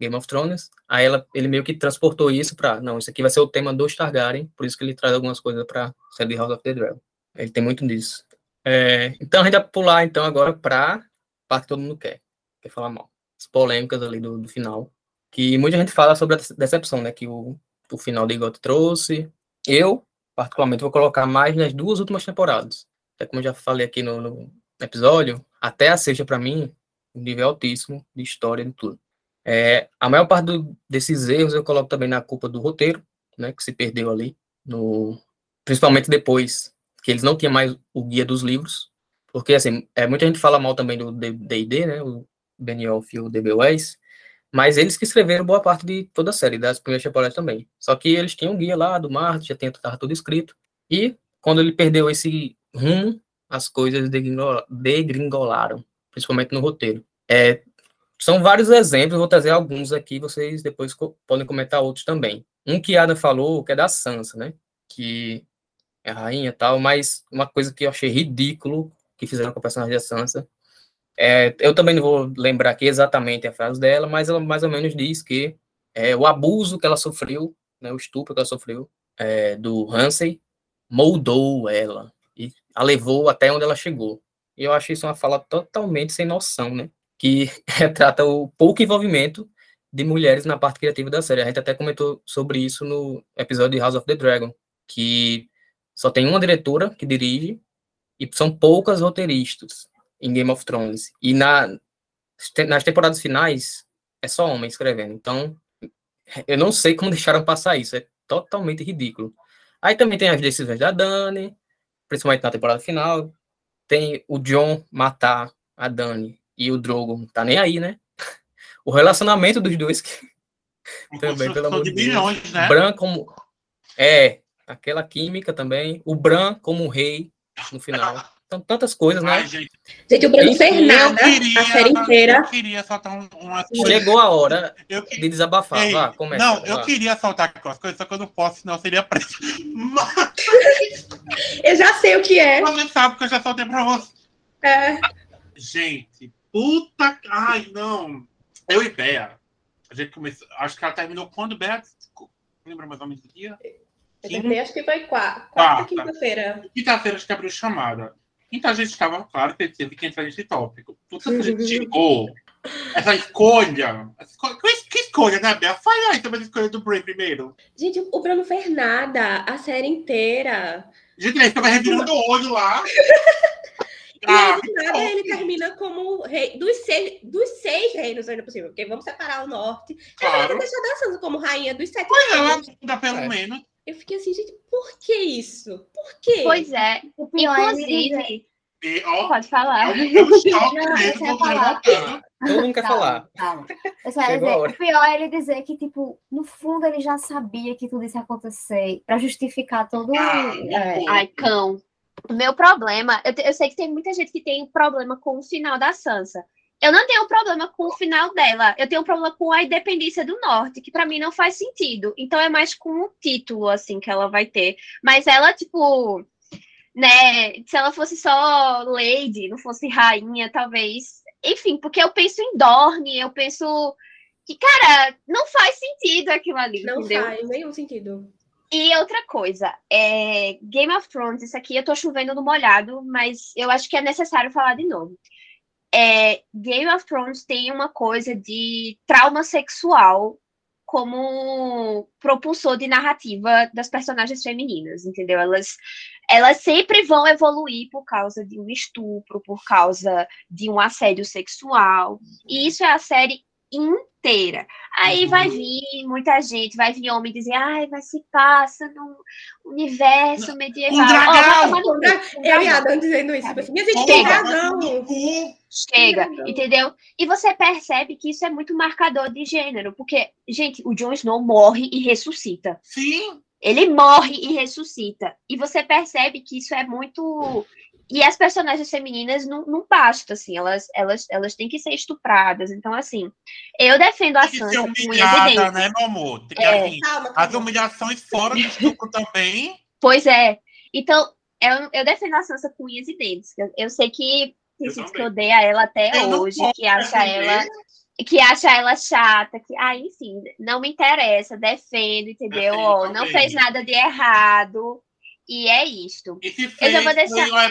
Game of Thrones. Aí ela, ele meio que transportou isso para, não, isso aqui vai ser o tema dos Targaryen, por isso que ele traz algumas coisas para ser de House of the Dragon. Ele tem muito disso. É, então a gente vai pular então agora para parte que todo mundo quer, quer falar mal. As polêmicas ali do, do final, que muita gente fala sobre a decepção, né, que o, o final de God trouxe. Eu, particularmente, vou colocar mais nas duas últimas temporadas. Até como eu já falei aqui no, no episódio, até a sexta, para mim, um nível altíssimo de história de tudo. É, a maior parte do, desses erros eu coloco também na culpa do roteiro, né, que se perdeu ali, no, principalmente depois que eles não tinham mais o guia dos livros, porque assim, é, muita gente fala mal também do D&D, né, o Benioff e o D.B. Weiss, mas eles que escreveram boa parte de toda a série, das primeiras temporadas também. Só que eles tinham um guia lá do Marte, já estava tudo escrito, e quando ele perdeu esse rumo, as coisas degringolaram, principalmente no roteiro. É, são vários exemplos, vou trazer alguns aqui, vocês depois co podem comentar outros também. Um que Ada falou, que é da Sansa, né? Que é rainha e tal, mas uma coisa que eu achei ridículo que fizeram com a personagem da Sansa. É, eu também não vou lembrar aqui exatamente a frase dela, mas ela mais ou menos diz que é, o abuso que ela sofreu, né, o estupro que ela sofreu é, do Hansen, moldou ela e a levou até onde ela chegou. E eu acho isso uma fala totalmente sem noção, né? Que retrata o pouco envolvimento de mulheres na parte criativa da série. A gente até comentou sobre isso no episódio de House of the Dragon, que só tem uma diretora que dirige e são poucas roteiristas em Game of Thrones. E na, nas temporadas finais é só homem escrevendo. Então, eu não sei como deixaram passar isso. É totalmente ridículo. Aí também tem as decisões da Dani, principalmente na temporada final. Tem o John matar a Dani e o Drogo, tá nem aí, né? O relacionamento dos dois que... também, pelo amor de Deus. Né? Bran como é, aquela química também, o Bran como rei no final. Então, tantas coisas, né? Ai, gente. gente, o Bruno fez nada queria, a série inteira. Eu queria soltar um, uma... Chegou a hora eu, de desabafar. Ei, Vá, começa, não, eu queria soltar aquelas coisas, só que eu não posso, senão seria preso. Mas... eu já sei o que é. Você sabe porque eu já soltei pra você. É. Gente, puta. Ai, não. Eu e Bea. A gente começou. Acho que ela terminou quando, Bea? Lembra mais ou menos do dia? Eu terminei, acho que foi quarta, quarta quinta-feira. Quinta-feira, acho que abriu chamada. Então a gente estava, claro, que teve que entrar nesse tópico. Tudo que a gente chegou, essa escolha. que escolha, né, Bia? Fala aí sobre a escolha do Bray primeiro. Gente, o Bruno fez nada a série inteira. Gente, ele ficava revirando o olho lá. E ah, nada, ele termina como rei dos seis, dos seis reinos ainda possível, porque vamos separar o norte. Claro. Ela deixar a Sansa como rainha dos sete pois é, reinos. Pois pelo é. menos. Eu fiquei assim, gente, por que isso? Por quê? Pois é. Inclusive, E, ó, Pode falar. é é Não, eu vou falar. Todo mundo quer falar. Calma. Eu só dizer, o pior é ele dizer que, tipo, no fundo ele já sabia que tudo isso ia acontecer, pra justificar todo. Ah, é, loucura. Ai, cão. O meu problema, eu, te- eu sei que tem muita gente que tem problema com o final da Sansa. Eu não tenho problema com o final dela. Eu tenho problema com a independência do norte, que pra mim não faz sentido. Então é mais com o título, assim, que ela vai ter. Mas ela, tipo, né, se ela fosse só Lady, não fosse rainha, talvez. Enfim, porque eu penso em Dorne, eu penso que, cara, não faz sentido aquilo ali, Não entendeu? faz nenhum sentido. E outra coisa, é, Game of Thrones, isso aqui eu tô chovendo no molhado, mas eu acho que é necessário falar de novo. É, Game of Thrones tem uma coisa de trauma sexual como propulsor de narrativa das personagens femininas, entendeu? Elas, elas sempre vão evoluir por causa de um estupro, por causa de um assédio sexual. E isso é a série inteira. Aí Uhum. vai vir muita gente, vai vir homem dizer, ai, mas se passa num universo medieval. Um dragão! no um Eu e Adam dizendo isso. Tipo assim, Minha gente Porra, tem razão. no. Chega, entendeu? E você percebe que isso é muito marcador de gênero, porque, gente, o Jon Snow morre e ressuscita. Sim, Ele morre e ressuscita. E você percebe que isso é muito. E as personagens femininas não, não basta, assim, elas, elas, elas têm que ser estupradas. Então, assim, eu defendo a Sansa com unhas e humilhada, dentes. né, meu amor? Tem que, É. assim, Calma, as humilhações fora do estupro também. Pois é. Então, eu, eu defendo a Sansa com unhas e dentes. Eu, eu sei que tem gente que odeia ela até Eu hoje, que acha defender. ela que acha ela chata, que, ah, enfim, não me interessa, defendo, entendeu? Defendo não fez nada de errado, e é isto. E se Eu fez, já vou deixar- ela,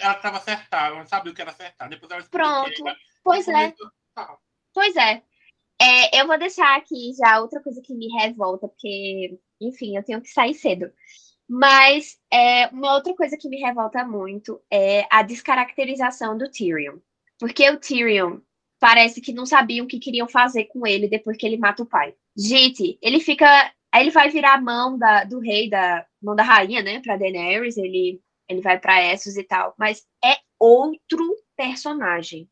ela tava acertada, ela não sabia o que era acertar. Depois ela Pronto. que Pois é, Tá. pois é. É, Eu vou deixar aqui já outra coisa que me revolta, porque, enfim, eu tenho que sair cedo. Mas é, uma outra coisa que me revolta muito é a descaracterização do Tyrion. Porque o Tyrion parece que não sabiam o que queriam fazer com ele depois que ele mata o pai. Gente, ele fica. Aí ele vai virar a mão da, do rei, da mão da rainha, né, pra Daenerys, ele, ele vai pra Essos e tal. Mas é outro personagem.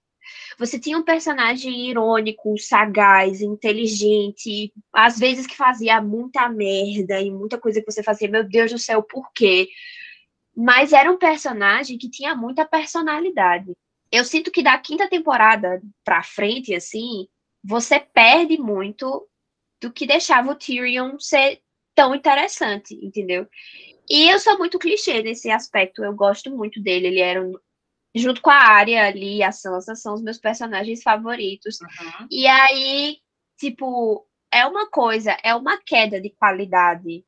Você tinha um personagem irônico, sagaz, inteligente, às vezes que fazia muita merda e muita coisa que você fazia, meu Deus do céu, por quê? Mas era um personagem que tinha muita personalidade. Eu sinto que da quinta temporada pra frente, assim, você perde muito do que deixava o Tyrion ser tão interessante, entendeu? E eu sou muito clichê nesse aspecto, eu gosto muito dele, ele era um junto com a Arya ali e a Sansa são os meus personagens favoritos. Uhum. E aí, tipo, é uma coisa, é uma queda de qualidade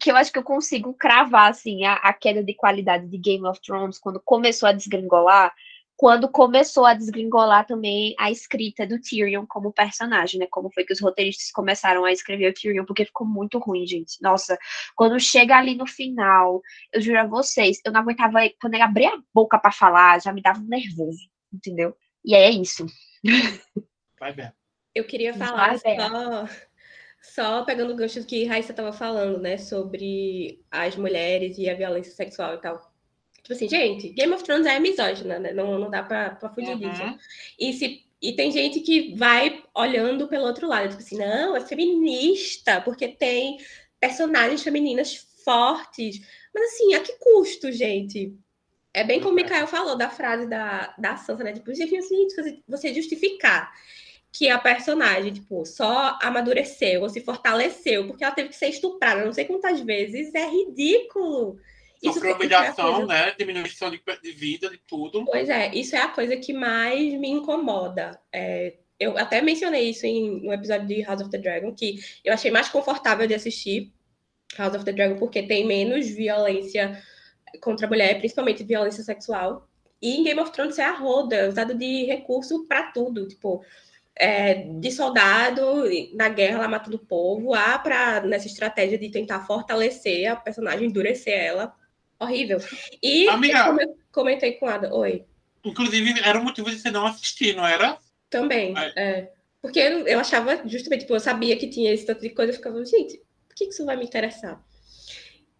que eu acho que eu consigo cravar assim a, a queda de qualidade de Game of Thrones quando começou a desgringolar, quando começou a desgringolar também a escrita do Tyrion como personagem, né? Como foi que os roteiristas começaram a escrever o Tyrion, porque ficou muito ruim, gente. Nossa, quando chega ali no final, eu juro a vocês, eu não aguentava, quando ele abria a boca pra falar, já me dava um nervoso, entendeu? E aí é isso. Vai ver. Eu queria falar Vai, só, só pegando o gancho que Raíssa estava falando, né? Sobre as mulheres e a violência sexual e tal. Tipo assim, gente, Game of Thrones é misógina, né? Não, não dá pra, pra fugir disso. Uhum. E, se, e tem gente que vai olhando pelo outro lado, tipo assim, não, é feminista, porque tem personagens femininas fortes. Mas assim, a que custo, gente? É bem como o Mikael falou da frase da, da Sansa, né? Tipo, assim, você- você justificar que a personagem, tipo, só amadureceu ou se fortaleceu porque ela teve que ser estuprada não sei quantas vezes, é ridículo. Sofreu humilhação, né? Diminuição de, de vida, de tudo. Pois é, isso é a coisa que mais me incomoda. É, eu até mencionei isso em um episódio de House of the Dragon, que eu achei mais confortável de assistir House of the Dragon, porque tem menos violência contra a mulher, principalmente violência sexual. E em Game of Thrones é a roda, usado de recurso para tudo, tipo, é, de soldado na guerra lá matando o povo, a para nessa estratégia de tentar fortalecer a personagem, endurecer ela. Horrível. E Amiga. como eu comentei com a Ada, oi. Inclusive, era o motivo de você não assistir, não era? Também, é. Porque eu, eu achava, justamente, tipo, eu sabia que tinha esse tanto de coisa, eu ficava, gente, por que que isso vai me interessar?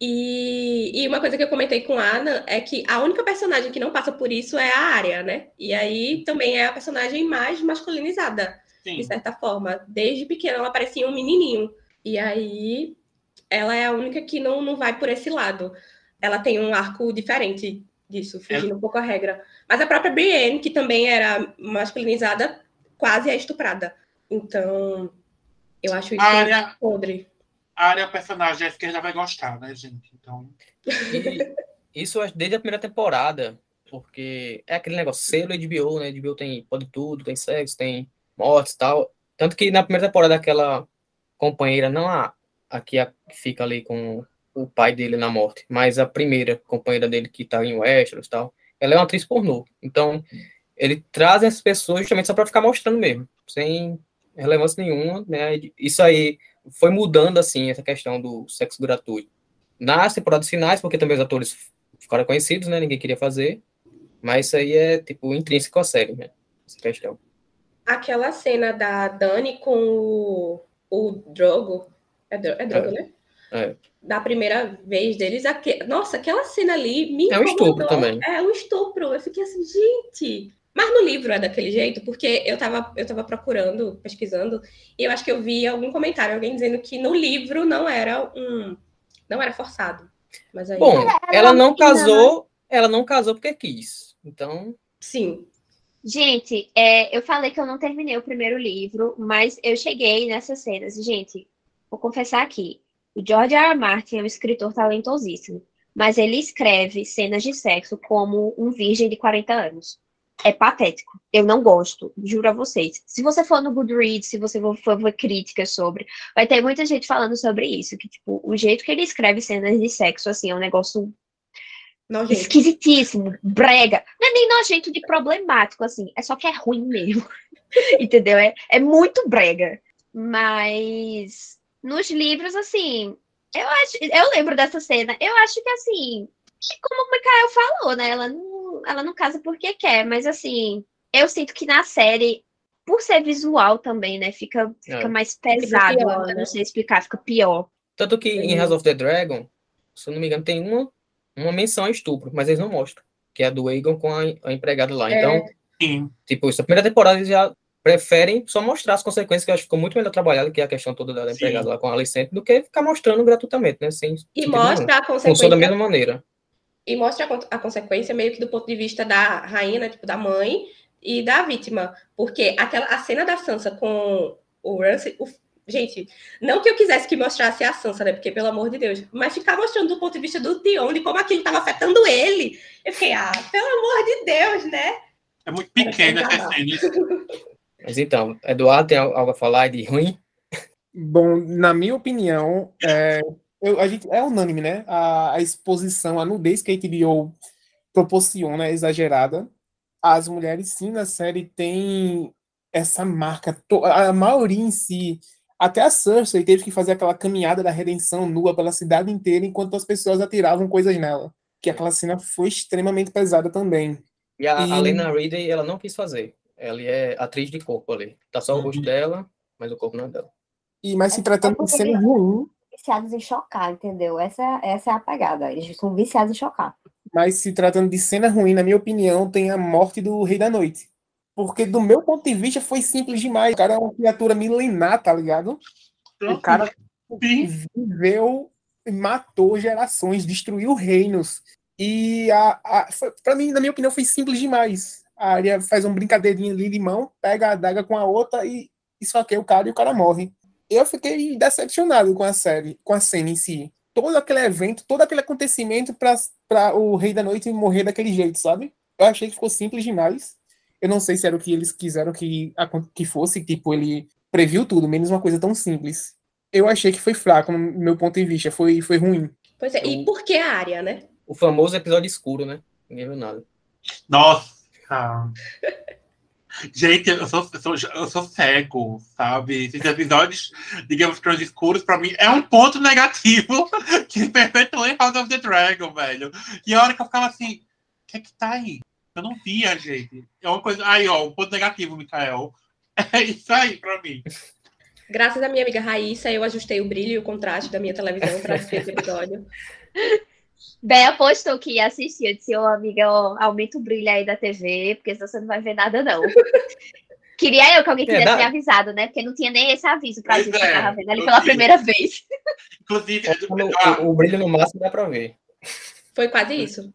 E, e, uma coisa que eu comentei com a Ana é que a única personagem que não passa por isso é a Arya, né? E aí também é a personagem mais masculinizada, Sim. de certa forma. Desde pequena ela parecia um menininho. E aí ela é a única que não, não vai por esse lado. Ela tem um arco diferente disso, fugindo é. um pouco a regra. Mas a própria Brienne, que também era masculinizada, quase é estuprada. Então, eu acho isso área, podre. A área personagem, a esquerda vai gostar, né, gente? Então. E isso desde a primeira temporada, porque é aquele negócio, selo HBO, né? HBO tem pode tudo, tem sexo, tem mortes e tal. Tanto que na primeira temporada aquela companheira, não a, a que fica ali com o pai dele na morte, mas a primeira companheira dele que tá em Westeros e tal, ela é uma atriz pornô. Então, ele traz essas pessoas justamente só para ficar mostrando mesmo, sem relevância nenhuma, né? Isso aí foi mudando assim essa questão do sexo gratuito. Nas temporadas finais, porque também os atores ficaram conhecidos, né? Ninguém queria fazer, mas isso aí é tipo intrínseco à série, né? Essa questão. Aquela cena da Dani com o, o Drogo, é, é Drogo, é. né? É. Da primeira vez deles, aqu... nossa, aquela cena ali me É um estupro também. É um estupro. Eu fiquei assim, gente. Mas no livro é daquele jeito, porque eu tava, eu tava procurando, pesquisando, e eu acho que eu vi algum comentário, alguém dizendo que no livro não era um. não era forçado. Mas aí... Bom, ela não casou, ela não casou porque quis. Então. Sim. Gente, é, eu falei que eu não terminei o primeiro livro, mas eu cheguei nessas cenas. Gente, vou confessar aqui. O George R. R. Martin é um escritor talentosíssimo, mas ele escreve cenas de sexo como um virgem de 40 anos. É patético. Eu não gosto, juro a vocês. Se você for no Goodreads, se você for ver críticas sobre, vai ter muita gente falando sobre isso, que tipo, o jeito que ele escreve cenas de sexo assim é um negócio Nojento. esquisitíssimo, brega. Não é nem nojento de problemático, assim. É só que é ruim mesmo. Entendeu? É, é muito brega. Mas nos livros, assim, eu acho, eu lembro dessa cena. Eu acho que assim, como o Mikael falou, né? Ela não, ela não casa porque quer, mas assim, eu sinto que na série, por ser visual também, né? Fica, fica é. mais pesado. Pior, né? Não sei explicar, fica pior. Tanto que em House of the Dragon, se eu não me engano, tem uma, uma menção a estupro, mas eles não mostram. Que é a do Aegon com a, a empregada lá. É. Então, Sim. tipo, isso, a primeira temporada eles já preferem só mostrar as consequências, que eu acho que ficou muito melhor trabalhado, que é a questão toda da empregada lá com a Alicente, do que ficar mostrando gratuitamente, né? Sem, e mostra nenhum. a consequência. Funciona da mesma maneira. E mostra a, a, consequência meio que do ponto de vista da rainha, né, tipo, da mãe e da vítima. Porque aquela, a cena da Sansa com o Ramsay, o, gente, não que eu quisesse que mostrasse a Sansa, né? Porque, pelo amor de Deus, mas ficar mostrando do ponto de vista do Theon, de como aquilo estava afetando ele. Eu fiquei, ah, pelo amor de Deus, né? É muito pequena essa cena. Mas então, Eduardo, tem algo a falar de ruim? Bom, na minha opinião, é, eu, a gente, é unânime, né? A, a, exposição, a nudez que a HBO proporciona é exagerada. As mulheres, sim, na série têm essa marca, a maioria em si. Até a Cersei teve que fazer aquela caminhada da redenção nua pela cidade inteira enquanto as pessoas atiravam coisas nela. Que aquela cena foi extremamente pesada também. E a, e... a Lena Ridley, ela não quis fazer. Ela é atriz de corpo ali. Tá só o rosto uhum. dela, mas o corpo não é dela. E mas se é tratando de cena ruim. Viciados em chocar, entendeu? Essa, essa é a pegada. Eles são viciados em chocar. Mas se tratando de cena ruim, na minha opinião, tem a morte do Rei da Noite. Porque do meu ponto de vista foi simples demais. O cara é uma criatura milenar, tá ligado? O cara viveu, matou gerações, destruiu reinos. E a, a, para mim, na minha opinião, foi simples demais a área faz uma brincadeirinha ali de mão, pega a adaga com a outra e esfaqueia o cara e o cara morre. Eu fiquei decepcionado com a série, com a cena em si. Todo aquele evento, todo aquele acontecimento para o Rei da Noite morrer daquele jeito, sabe? Eu achei que ficou simples demais. Eu não sei se era o que eles quiseram que, que fosse, tipo, ele previu tudo, menos uma coisa tão simples. Eu achei que foi fraco, no meu ponto de vista, foi, foi ruim. Pois é, e por que a área, né? O famoso episódio escuro, né? Ninguém viu nada. Nossa! Ah. Gente, eu sou, eu, sou, eu sou cego, sabe? Esses episódios de Game of Thrones escuros, pra mim, é um ponto negativo que perpetuou em House of the Dragon, velho. E a hora que eu ficava assim, o que é que tá aí? Eu não via, gente. É uma coisa. Aí, ó, um ponto negativo, Mikael. É isso aí pra mim. Graças à minha amiga Raíssa, eu ajustei o brilho e o contraste da minha televisão para esse episódio. Bea postou que ia assistir. Eu disse, ô amiga, ó, aumenta o brilho aí da TV, porque senão você não vai ver nada, não. Queria eu que alguém tivesse é, me avisado, né? Porque não tinha nem esse aviso pra gente é, que tava vendo ele pela primeira vez. Inclusive, é, o, o, brilho no máximo dá pra ver. Foi quase isso.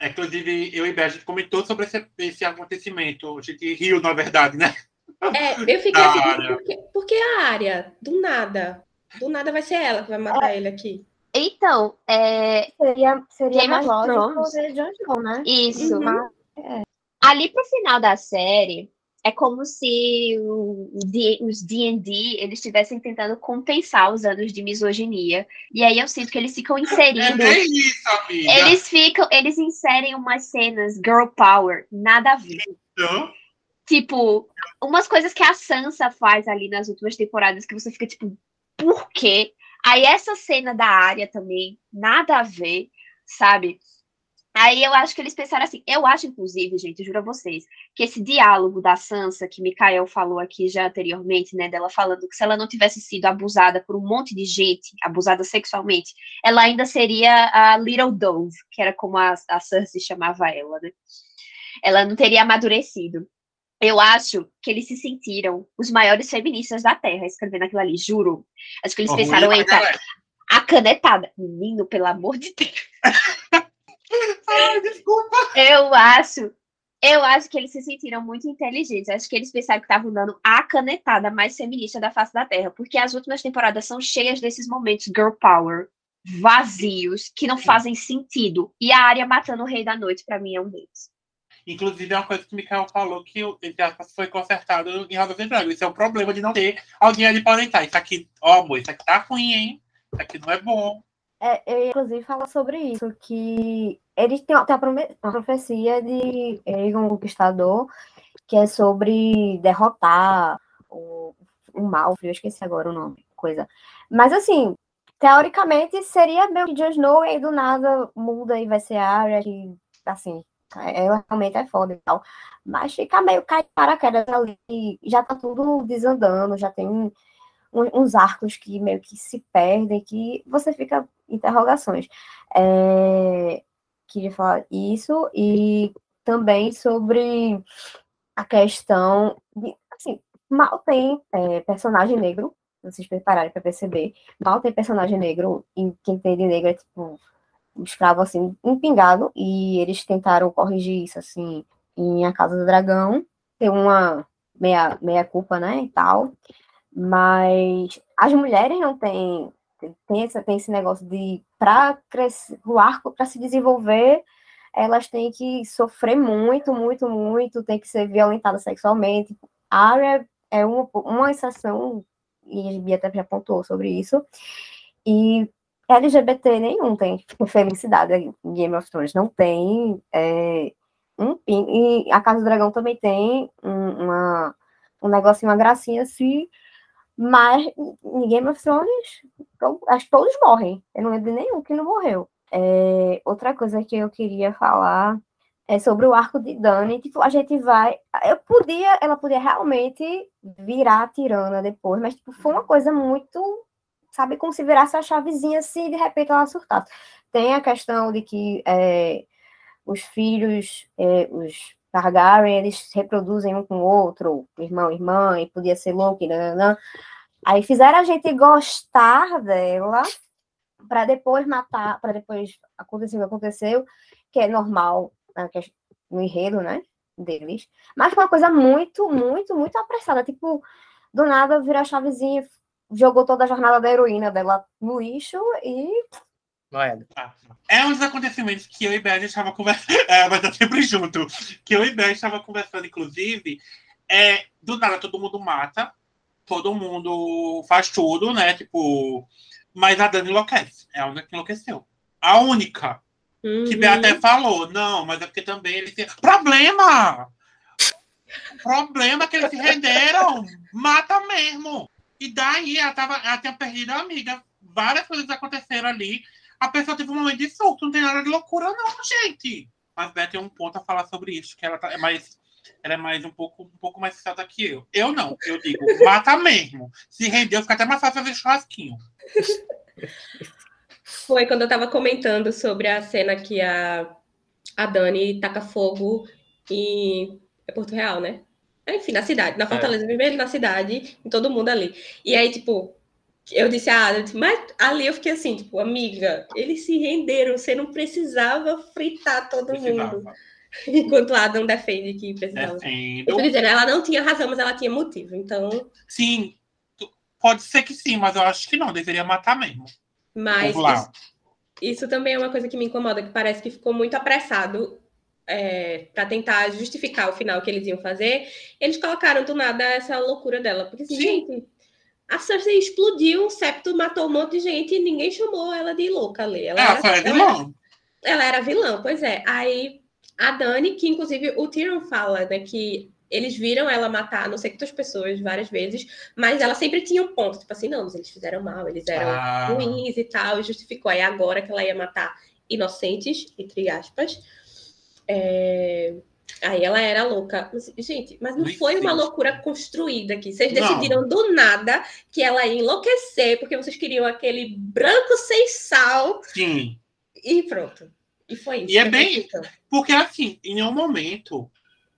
É, inclusive, eu e Bea, a gente comentou sobre esse, esse acontecimento. A gente riu, na verdade, né? É, eu fiquei assim, porque, porque a área, do nada, do nada vai ser ela que vai matar é. ele aqui. Então, é... seria, seria Game mais Jon Snow, né? Isso. Uhum. É. Ali pro final da série, é como se o, os D&D eles estivessem tentando compensar os anos de misoginia. E aí eu sinto que eles ficam inserindo... É isso, amiga. Eles ficam... Eles inserem umas cenas girl power, nada a ver. Então... Tipo, umas coisas que a Sansa faz ali nas últimas temporadas que você fica tipo, por quê? Aí essa cena da área também, nada a ver, sabe? Aí eu acho que eles pensaram assim, eu acho, inclusive, gente, juro a vocês, que esse diálogo da Sansa, que Mikael falou aqui já anteriormente, né, dela falando que se ela não tivesse sido abusada por um monte de gente, abusada sexualmente, ela ainda seria a Little Dove, que era como a, a Cersei chamava ela, né? Ela não teria amadurecido. Eu acho que eles se sentiram os maiores feministas da Terra escrevendo aquilo ali, juro. Acho que eles pensaram, eita, a canetada. Menino, pelo amor de Deus. Ai, desculpa. Eu acho, eu acho que eles se sentiram muito inteligentes. Acho que eles pensaram que estavam dando a canetada mais feminista da face da Terra, porque as últimas temporadas são cheias desses momentos girl power vazios que não fazem sentido. E a área matando o Rei da Noite para mim é um deles. Inclusive, é uma coisa que o Mikael falou que foi consertado em Roda Dragão. Isso é o problema de não ter alguém ali para orientar. Isso aqui, ó, amor, isso aqui tá ruim, hein? Isso aqui não é bom. É, eu, inclusive, falar sobre isso, que eles têm, tem uma profecia de Egon Conquistador, que é sobre derrotar o, o mal, eu esqueci agora o nome, coisa. Mas, assim, teoricamente, seria meio que Jon Snow, e aí do nada muda e vai ser Arya, que, assim, ela realmente é foda e tal. Mas fica meio cair paraquedas ali, já tá tudo desandando, já tem um, uns arcos que meio que se perdem, que você fica interrogações. É, queria falar isso, e também sobre a questão de, assim, mal tem é, personagem negro, vocês prepararem para perceber, mal tem personagem negro, e quem tem de negro é tipo escravo assim, empingado, e eles tentaram corrigir isso assim em A Casa do Dragão, tem uma meia, meia culpa, né, e tal, mas as mulheres não têm tem esse, tem esse negócio de para crescer o arco para se desenvolver elas têm que sofrer muito muito muito tem que ser violentada sexualmente. A Arya é uma, uma exceção e a Bia até já apontou sobre isso. E LGBT nenhum tem felicidade em Game of Thrones, não tem. É, um, e a Casa do Dragão também tem um, uma, um negocinho, uma gracinha assim, mas em Game of Thrones, acho que todos morrem. Eu não lembro de nenhum que não morreu. É, outra coisa que eu queria falar é sobre o arco de Dani. Tipo, a gente vai. Eu podia, ela podia realmente virar a tirana depois, mas tipo, foi uma coisa muito sabe, como se a chavezinha assim e de repente ela surtasse. Tem a questão de que é, os filhos, é, os Targaryen, eles se reproduzem um com o outro, irmão, irmã, e podia ser louco, nananã. Aí fizeram a gente gostar dela para depois matar, para depois acontecer o que aconteceu, que é normal né, é no enredo, né, deles. Mas foi uma coisa muito, muito, muito apressada. Tipo, do nada virar a chavezinha, jogou toda a jornada da heroína dela no lixo e. É um dos acontecimentos que eu e Beth estava conversando. É, mas tá sempre junto. Que eu e Beth estava conversando, inclusive. É, do nada todo mundo mata, todo mundo faz tudo, né? Tipo. Mas a Dani enlouquece. É a única que enlouqueceu. A única. Uhum. Que Beth até falou. Não, mas é porque também eles. Problema! Problema que eles se renderam! Mata mesmo! E daí ela, tava, ela tinha perdido a amiga. Várias coisas aconteceram ali. A pessoa teve um momento de surto. Não tem nada de loucura, não, gente. Mas Beth tem um ponto a falar sobre isso, que ela tá, é mais ela é mais um pouco, um pouco mais sensata que eu. Eu não, eu digo, mata mesmo. Se rendeu, fica até mais fácil fazer churrasquinho. Foi quando eu tava comentando sobre a cena que a, a Dani taca fogo em é Porto Real, né? Enfim, na cidade, na Fortaleza, é. na cidade, em todo mundo ali. E aí, tipo, eu disse a Ada, mas ali eu fiquei assim, tipo, amiga, eles se renderam, você não precisava fritar todo precisava. mundo. Enquanto a Adam defende que precisava. Defendo. Eu tô dizendo, ela não tinha razão, mas ela tinha motivo, então... Sim, pode ser que sim, mas eu acho que não, deveria matar mesmo. Mas isso, isso, também é uma coisa que me incomoda, que parece que ficou muito apressado é, para tentar justificar o final que eles iam fazer. Eles colocaram do nada essa loucura dela, porque assim, gente a Cersei explodiu, o septo matou um monte de gente e ninguém chamou ela de louca ali. Ela, ela era, vilã. Ela, ela, era vilã, pois é. Aí a Dani, que inclusive o Tyrion fala, né, que eles viram ela matar não sei quantas pessoas várias vezes, mas ela sempre tinha um ponto, tipo assim, não, eles fizeram mal, eles eram ah. ruins e tal, e justificou. Aí agora que ela ia matar inocentes, entre aspas, é... Aí ela era louca. Gente, mas não foi uma loucura construída aqui. Vocês decidiram não. do nada que ela ia enlouquecer porque vocês queriam aquele branco sem sal. Sim. E pronto. E foi isso. E é bem. Porque, assim, em nenhum momento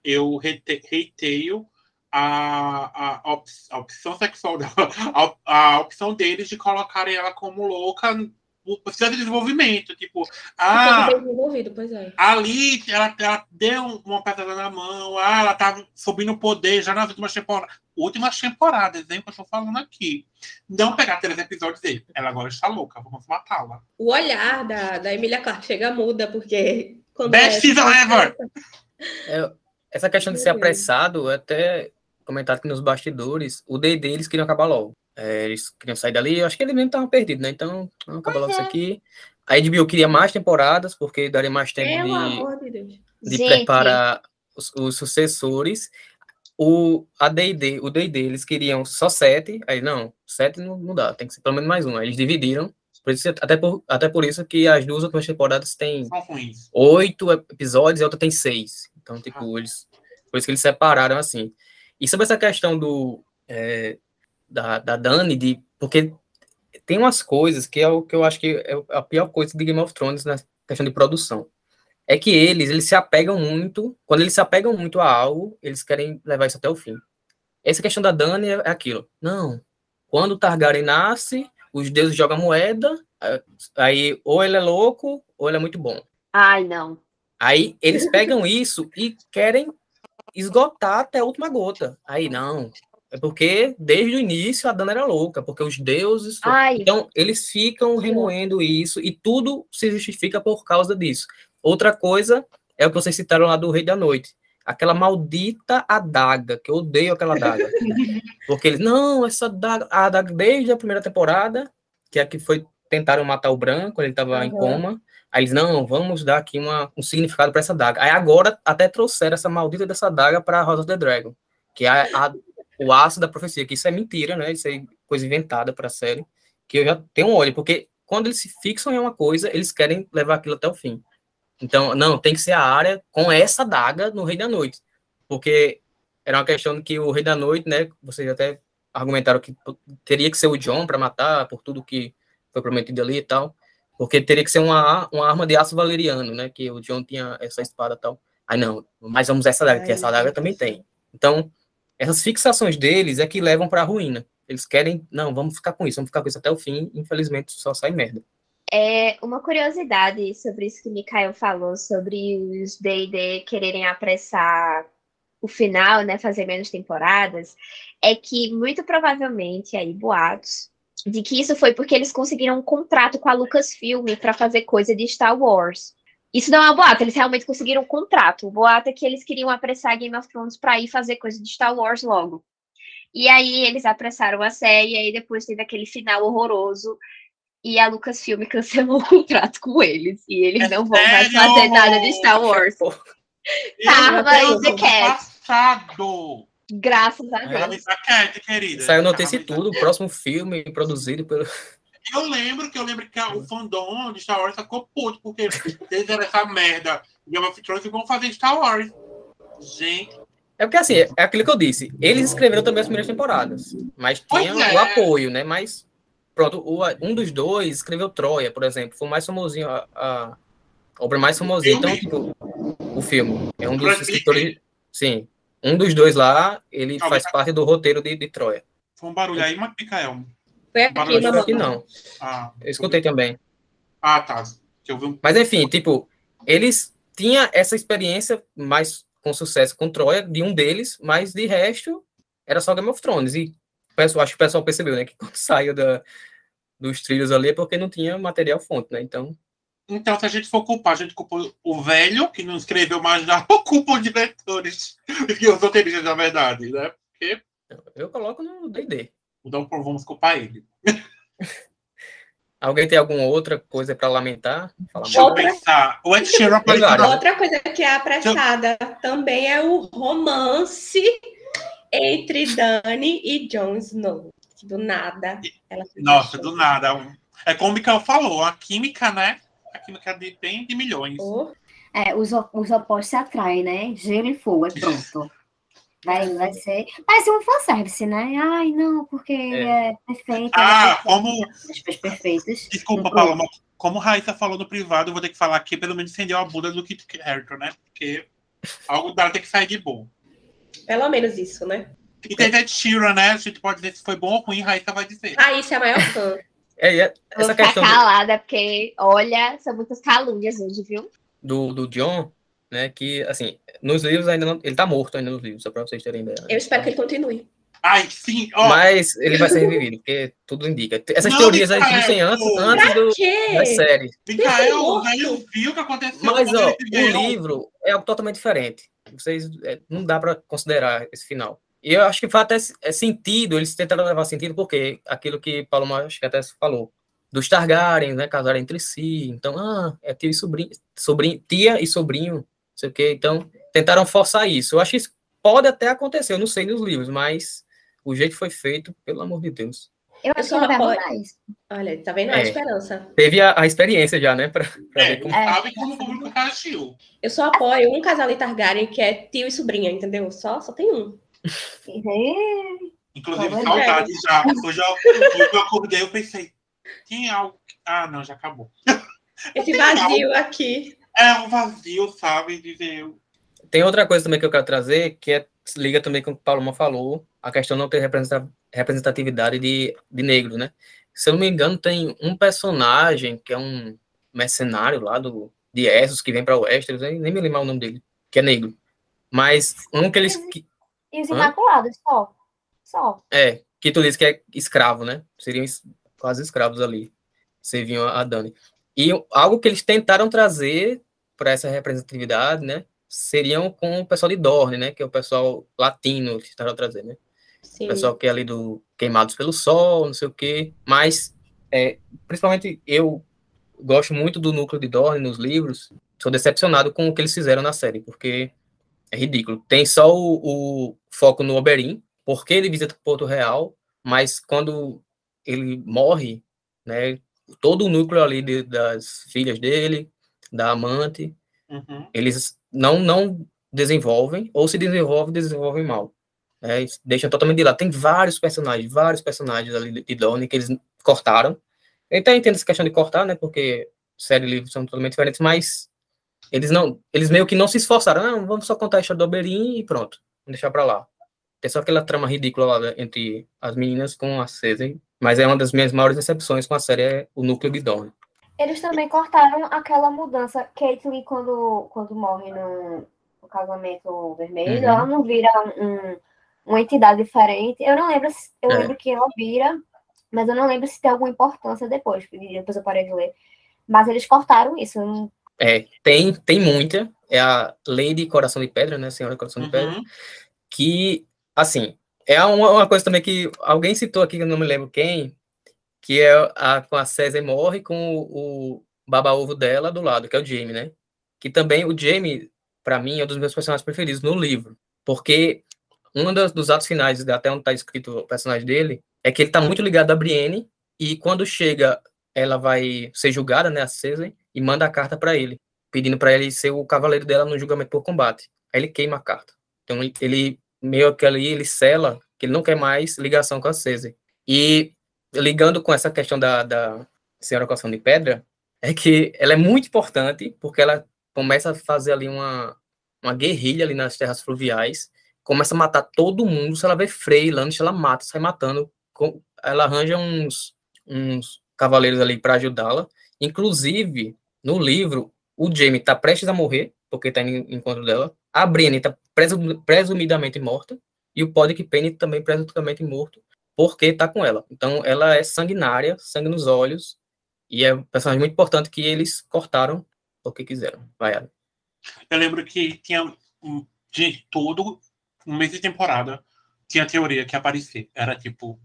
eu reiteio a, a, op, a opção sexual, a, a opção deles de colocarem ela como louca precisa de desenvolvimento. Tipo, ah, é. ali ela, ela deu uma pedra na mão, ah, ela tá subindo o poder já nas últimas temporadas. Últimas temporadas, hein, que eu estou falando aqui. Não pegar três episódios dele. Ela agora está louca, vamos matá-la. O olhar da, da Emilia Clarke chega muda, porque. Best season ever! É, essa questão de ser apressado, até comentado aqui nos bastidores, o D&D eles queriam acabar logo. É, eles queriam sair dali, eu acho que eles mesmo estavam perdidos, né? Então, vamos acabar logo é. isso aqui. A HBO queria mais temporadas, porque daria mais tempo de, de, preparar os, os, sucessores. O, a D&D, o D&D, eles queriam só sete, aí não, sete não, não dá, tem que ser pelo menos mais um. Aí eles dividiram, por isso, até, por, até por isso que as duas últimas temporadas têm oito episódios e a outra tem seis. Então, tipo, ah. eles, por isso que eles separaram assim. E sobre essa questão do, é, da, da Dani, de, porque tem umas coisas que é o que eu acho que é a pior coisa de Game of Thrones na questão de produção. É que eles, eles se apegam muito, quando eles se apegam muito a algo, eles querem levar isso até o fim. Essa questão da Dani é aquilo. Não, quando o Targaryen nasce, os deuses jogam moeda, aí ou ele é louco, ou ele é muito bom. Ai, não. Aí eles pegam isso e querem esgotar até a última gota. Aí não, é porque desde o início a Dana era louca, porque os deuses. Ai. Então, eles ficam remoendo isso e tudo se justifica por causa disso. Outra coisa é o que vocês citaram lá do Rei da Noite. Aquela maldita adaga, que eu odeio aquela adaga. porque eles, não, essa adaga, a adaga desde a primeira temporada, que é que foi tentaram matar o branco, ele estava uhum. em coma. Aí eles, não, vamos dar aqui uma, um significado para essa adaga. Aí agora até trouxeram essa maldita dessa adaga para Rosa of the Dragon, que é a, a o aço da profecia, que isso é mentira, né? Isso é coisa inventada para a série, que eu já tenho um olho, porque quando eles se fixam em uma coisa, eles querem levar aquilo até o fim. Então, não, tem que ser a área com essa daga no Rei da Noite, porque era uma questão que o Rei da Noite, né? Vocês até argumentaram que teria que ser o John para matar por tudo que foi prometido ali e tal, porque teria que ser uma, uma arma de aço valeriano, né? Que o John tinha essa espada e tal. Aí não, mas vamos essa daga, que essa daga também tem. Então, essas fixações deles é que levam para a ruína. Eles querem, não, vamos ficar com isso, vamos ficar com isso até o fim, infelizmente só sai merda. É, uma curiosidade sobre isso que o Mikael falou, sobre os D&D quererem apressar o final, né, fazer menos temporadas, é que muito provavelmente aí boatos de que isso foi porque eles conseguiram um contrato com a Lucasfilm para fazer coisa de Star Wars. Isso não é um boato, eles realmente conseguiram um contrato. O boato é que eles queriam apressar Game of Thrones para ir fazer coisa de Star Wars logo. E aí eles apressaram a série, e aí depois teve aquele final horroroso. E a Lucasfilm cancelou o contrato com eles. E eles é não vão mais fazer nada de Star Wars. Karma in the cat. Passado. Graças a Deus. Cat, querida. Saiu notícia e tudo. O próximo filme produzido pelo. Eu lembro que eu lembro que o fandom de Star Wars ficou puto, porque eles eram essa merda Game of Thrones e vão fazer Star Wars. Gente, É porque, assim, é aquilo que eu disse. Eles escreveram também as primeiras temporadas, mas tinha é. o apoio, né? Mas, pronto, o- um dos dois escreveu Troia, por exemplo. Foi o mais famosinho, a, a obra mais famosinha. Então, tipo, o filme. É um dos escritores... Sim. Um dos dois lá, ele faz parte do roteiro de, de Troia. Foi um barulho aí, mas Micael. Foi aqui, mamãe. Aqui não. Ah, Eu escutei também. Ah, tá. Que eu vi um... Mas enfim, tipo, eles tinham essa experiência mais com sucesso com Troia, de um deles, mas de resto era só Game of Thrones. E pessoal, acho que o pessoal percebeu, né? Que quando saiu da, dos trilhos ali é porque não tinha material fonte, né? Então, Então, se a gente for culpar, a gente culpa o velho, que não escreveu mais nada, ou culpa os diretores e os roteiristas, na verdade, né? Porque eu coloco no D&D. Então vamos culpar ele. Alguém tem alguma outra coisa para lamentar? Fala Deixa eu Outra- pensar. O Ed Sheeran apareceu Outra coisa que é apressada também é o romance entre Dani e Jon Snow. Do nada. Nossa, deixou. do nada. É como o Mikael falou, a química, né? A química de, tem de milhões. Oh, É, os, os opostos se atraem, né? Gelo e fogo, é pronto. Vai, vai ser. Parece um fanservice, né? Ai, não, porque ele é perfeito. Ah, ela é como. as pessoas perfeitas. Desculpa. Paloma. Como Raíssa falou no privado, eu vou ter que falar aqui, pelo menos defender a Buda do Kit Harington, né? Porque algo dela tem que sair de bom. pelo menos isso, né? E teve Ed Sheeran, né? A gente pode dizer se foi bom ou ruim, Raíssa vai dizer. Raíssa é a maior fã. É, e é- Vou essa ficar questão do, calada, porque, olha, são muitas calúnias hoje, viu? do, do John, né? Que, assim, nos livros ainda não... Ele tá morto ainda nos livros, só para vocês terem ideia. né? Eu espero que ele continue. Ai, sim, ó. Mas ele vai ser revivido, porque tudo indica. Essas Não, teorias aí Micael, existem antes, antes do, Que? das séries. Micael, velho viu o que aconteceu. Mas, ó, o livro é algo totalmente diferente. Vocês é, não dá para considerar esse final. E eu acho que faz até é sentido, eles tentaram levar sentido, porque aquilo que Paulo acho que até falou, dos Targaryen, né, casarem entre si. Então, ah, é tio e sobrinho, sobrinho tia e sobrinho, sei o quê. Então, tentaram forçar isso. Eu acho que isso pode até acontecer, eu não sei nos livros, mas o jeito foi feito, pelo amor de Deus. Eu acho que só não vai apoio. mudar isso. Olha, tá vendo? É. A esperança. Teve a, a experiência já, né, para É, ver como É. sabe como o público reagiu. Eu só apoio um casal de Targaryen que é tio e sobrinha, entendeu? Só, só tem um. Inclusive, bom, saudade já. Hoje eu, eu acordei eu pensei, tem algo. Ah, não, já acabou. Esse vazio aqui. É um vazio, sabe? Dizer. Tem outra coisa também que eu quero trazer, que é, liga também com o que o Paloma falou, a questão de não ter representa- representatividade de, de negro, né? Se eu não me engano, tem um personagem que é um mercenário lá do, de Essos, que vem para Westeros, nem, nem me lembro o nome dele, que é negro. Mas um que eles... Que, E os? Imaculados, só. Só. é, que tu disse que é escravo, né? Seriam es- quase escravos ali, serviam a Dani. E algo que eles tentaram trazer para essa representatividade, né? Seriam com o pessoal de Dorne, né? Que é o pessoal latino que tentaram trazer, né? Sim. O pessoal que é ali do Queimados pelo Sol, não sei o quê. Mas, é, principalmente, eu gosto muito do núcleo de Dorne nos livros. Sou decepcionado com o que eles fizeram na série, porque é ridículo. Tem só o, o foco no Oberyn, porque ele visita Porto Real, mas quando ele morre, né? Todo o núcleo ali de- das filhas dele, da amante, Uhum. eles não não desenvolvem, ou se desenvolvem, desenvolvem mal. Né? Deixam totalmente de lado. Tem vários personagens, vários personagens ali de- Donnie que eles cortaram. Eu até entendo essa questão de cortar, né? Porque série e livro são totalmente diferentes, mas eles não, eles meio que não se esforçaram. Não, vamos só contar a história do Oberyn e pronto. Vamos deixar pra lá. Tem só aquela trama ridícula lá entre as meninas com a Cersei, mas é uma das minhas maiores decepções com a série, é o núcleo de Dorne. Eles também cortaram aquela mudança. Caitlyn, quando, quando morre no, no casamento vermelho, Uhum. ela não vira um- uma entidade diferente. Eu não lembro se. Eu É. lembro que ela vira, mas eu não lembro se tem alguma importância depois, porque depois eu parei de ler. Mas eles cortaram isso. não- É, tem, tem muita. É a Lady Coração de Pedra, né? Senhora Coração de Pedra. Uhum. que, assim, é uma, uma coisa também que alguém citou aqui, que eu não me lembro quem, que é a, com a César morre com o, o baba-ovo dela do lado, que é o Jamie, né? Que também, o Jamie, para mim, é um dos meus personagens preferidos no livro, porque um dos, dos atos finais, até onde tá escrito o personagem dele, é que ele tá muito ligado a Brienne, e quando chega, ela vai ser julgada, né, a César, e manda a carta para ele, pedindo para ele ser o cavaleiro dela no julgamento por combate. Aí ele queima a carta. Então ele meio que ali ele sela que ele não quer mais ligação com a César. E ligando com essa questão da, da Senhora Coração de Pedra, é que ela é muito importante porque ela começa a fazer ali uma, uma guerrilha ali nas terras fluviais, começa a matar todo mundo. Se ela vê Frey, Lannister, ela mata, sai matando. Ela arranja uns, uns cavaleiros ali para ajudá-la. Inclusive, no livro, o Jaime está prestes a morrer, porque está em encontro dela. A Brienne está presumidamente morta. E o Podrick Payne também presumidamente morto, porque está com ela. Então, ela é sanguinária, sangue nos olhos. E é um personagem muito importante que eles cortaram porque quiseram. Vai, Adam. Eu lembro que tinha de todo um mês de temporada tinha a teoria que aparecer. Era tipo,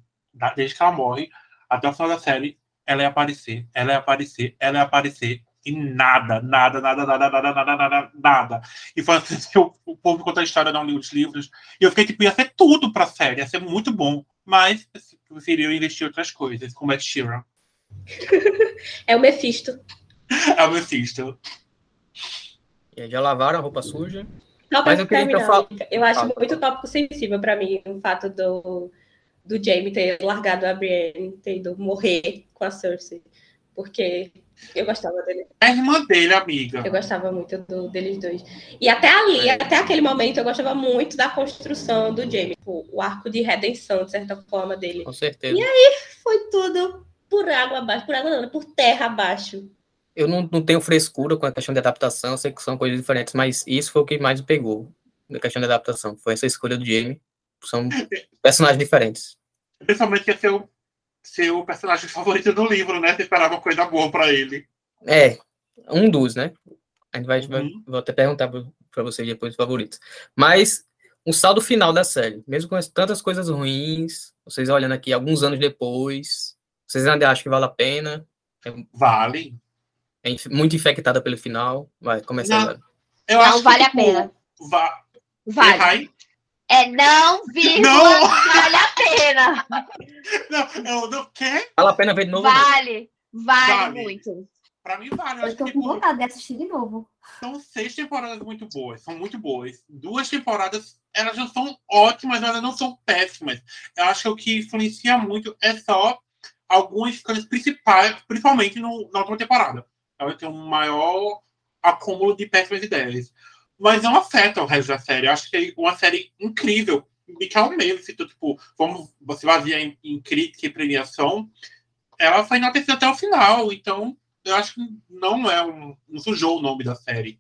desde que ela morre até o final da série, ela ia aparecer, ela ia aparecer, ela ia aparecer. E nada, nada, nada, nada, nada, nada, nada, nada. E foi assim que o, o povo conta a história, não li os livros. E eu fiquei tipo, ia ser tudo pra série, ia ser muito bom. Mas preferiu investir em outras coisas, como Ed Sheeran. é o Mephisto. É o Mephisto. E aí já lavaram a roupa suja. Só Mas eu queria que eu fal... Eu acho ah, muito tópico sensível para mim o fato do, do Jamie ter largado a Brienne, ter ido morrer com a Cersei. Porque eu gostava dele. É a irmã dele, amiga. Eu gostava muito do, deles dois. E até ali, é. até aquele momento, eu gostava muito da construção do Jamie. Tipo, o arco de redenção, de certa forma, dele. Com certeza. E aí foi tudo por água abaixo. Por água não, por terra abaixo eu não, não tenho frescura com a questão de adaptação, sei que são coisas diferentes, mas isso foi o que mais me pegou na questão de adaptação. Foi essa escolha do Jamie. São personagens diferentes. Principalmente que é seu, seu personagem favorito do livro, né? Você esperava uma coisa boa para ele. É, um dos, né? A gente vai, uhum. vai vou até perguntar para vocês depois os favoritos. Mas um saldo final da série, mesmo com tantas coisas ruins, vocês olhando aqui alguns anos depois, vocês ainda acham que vale a pena? Vale, é muito infectada pelo final. Vai, começa agora. Eu não, acho vale que, a tipo, pena. Va vale. É não, vírgula, não. vale a pena. Não, não, não quer? Vale a pena ver de novo? Vale, vale, vale. muito. Pra mim, vale. Eu, eu tô com vontade de assistir de novo. São seis temporadas muito boas, são muito boas. Duas temporadas, elas não são ótimas, mas elas não são péssimas. Eu acho que o que influencia muito é só algumas coisas principais, principalmente no, na última temporada ela tem um maior acúmulo de péssimas ideias. Mas não afeta o resto da série. Eu acho que é uma série incrível. E que ao menos, se tu, tipo, vamos, você vazia em, em crítica e premiação, ela foi enaltecida até o final. Então, eu acho que não é um. Não sujou o nome da série.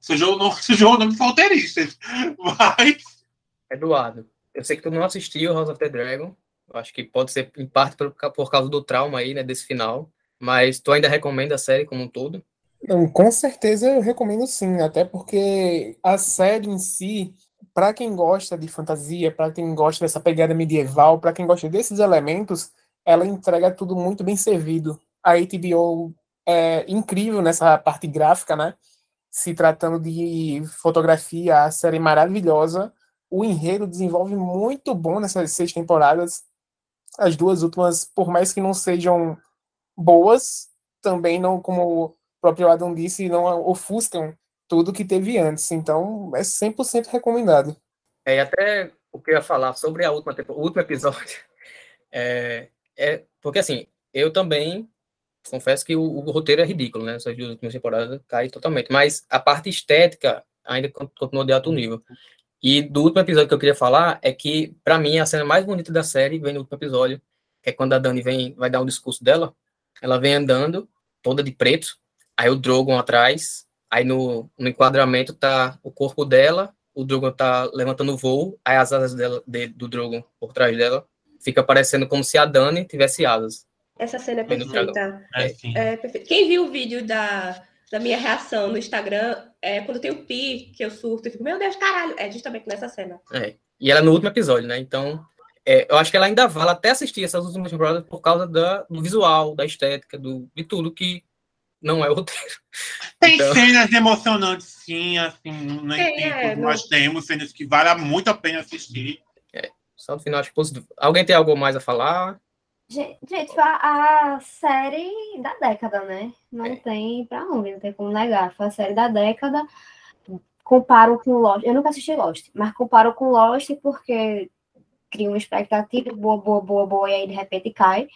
Sujou, não, sujou o nome dos roteiristas. Mas. Eduardo, eu sei que tu não assistiu House of the Dragon. Eu acho que pode ser, em parte, por, por causa do trauma aí, né, desse final. Mas tu ainda recomenda a série como um todo? Com certeza eu recomendo sim, até porque a série em si, para quem gosta de fantasia, para quem gosta dessa pegada medieval, para quem gosta desses elementos, ela entrega tudo muito bem servido. A HBO é incrível nessa parte gráfica, né? Se tratando de fotografia, a série maravilhosa. O enredo desenvolve muito bom nessas seis temporadas. As duas últimas, por mais que não sejam boas, também não, como próprio Adam disse, não ofuscam tudo que teve antes. Então, é 100% recomendado. É, e até o que eu ia falar sobre a última, o último episódio, é, é porque assim, eu também confesso que o, o roteiro é ridículo, né? Essas duas últimas temporadas cai totalmente, mas a parte estética ainda continua de alto nível. E do último episódio que eu queria falar é que, para mim, a cena mais bonita da série vem no último episódio, que é quando a Dani vem, vai dar um discurso dela, ela vem andando, toda de preto, aí o Drogon atrás, aí no, no enquadramento tá o corpo dela, o Drogon tá levantando o voo, aí as asas dela, de, do Drogon por trás dela, fica parecendo como se a Dani tivesse asas. Essa cena é perfeita. É, é perfeita. Quem viu o vídeo da, da minha reação no Instagram, é quando tem o pi, que eu surto e fico, meu Deus, caralho, é justamente nessa cena. É. E ela é no último episódio, né? Então, é, eu acho que ela ainda vale até assistir essas últimas temporadas por causa da, do visual, da estética, do, de tudo que não é o roteiro. Tem então... cenas emocionantes, sim, assim, nem é, tempo é, nós temos cenas que vale muito a pena assistir. É, só no final acho positivo. Alguém tem algo mais a falar? Gente, foi a, a série da década, né? Não é. tem pra onde, não tem como negar. Foi a série da década comparam com Lost. Eu nunca assisti Lost, mas comparam com Lost porque cria uma expectativa boa, boa, boa, boa, e aí de repente cai.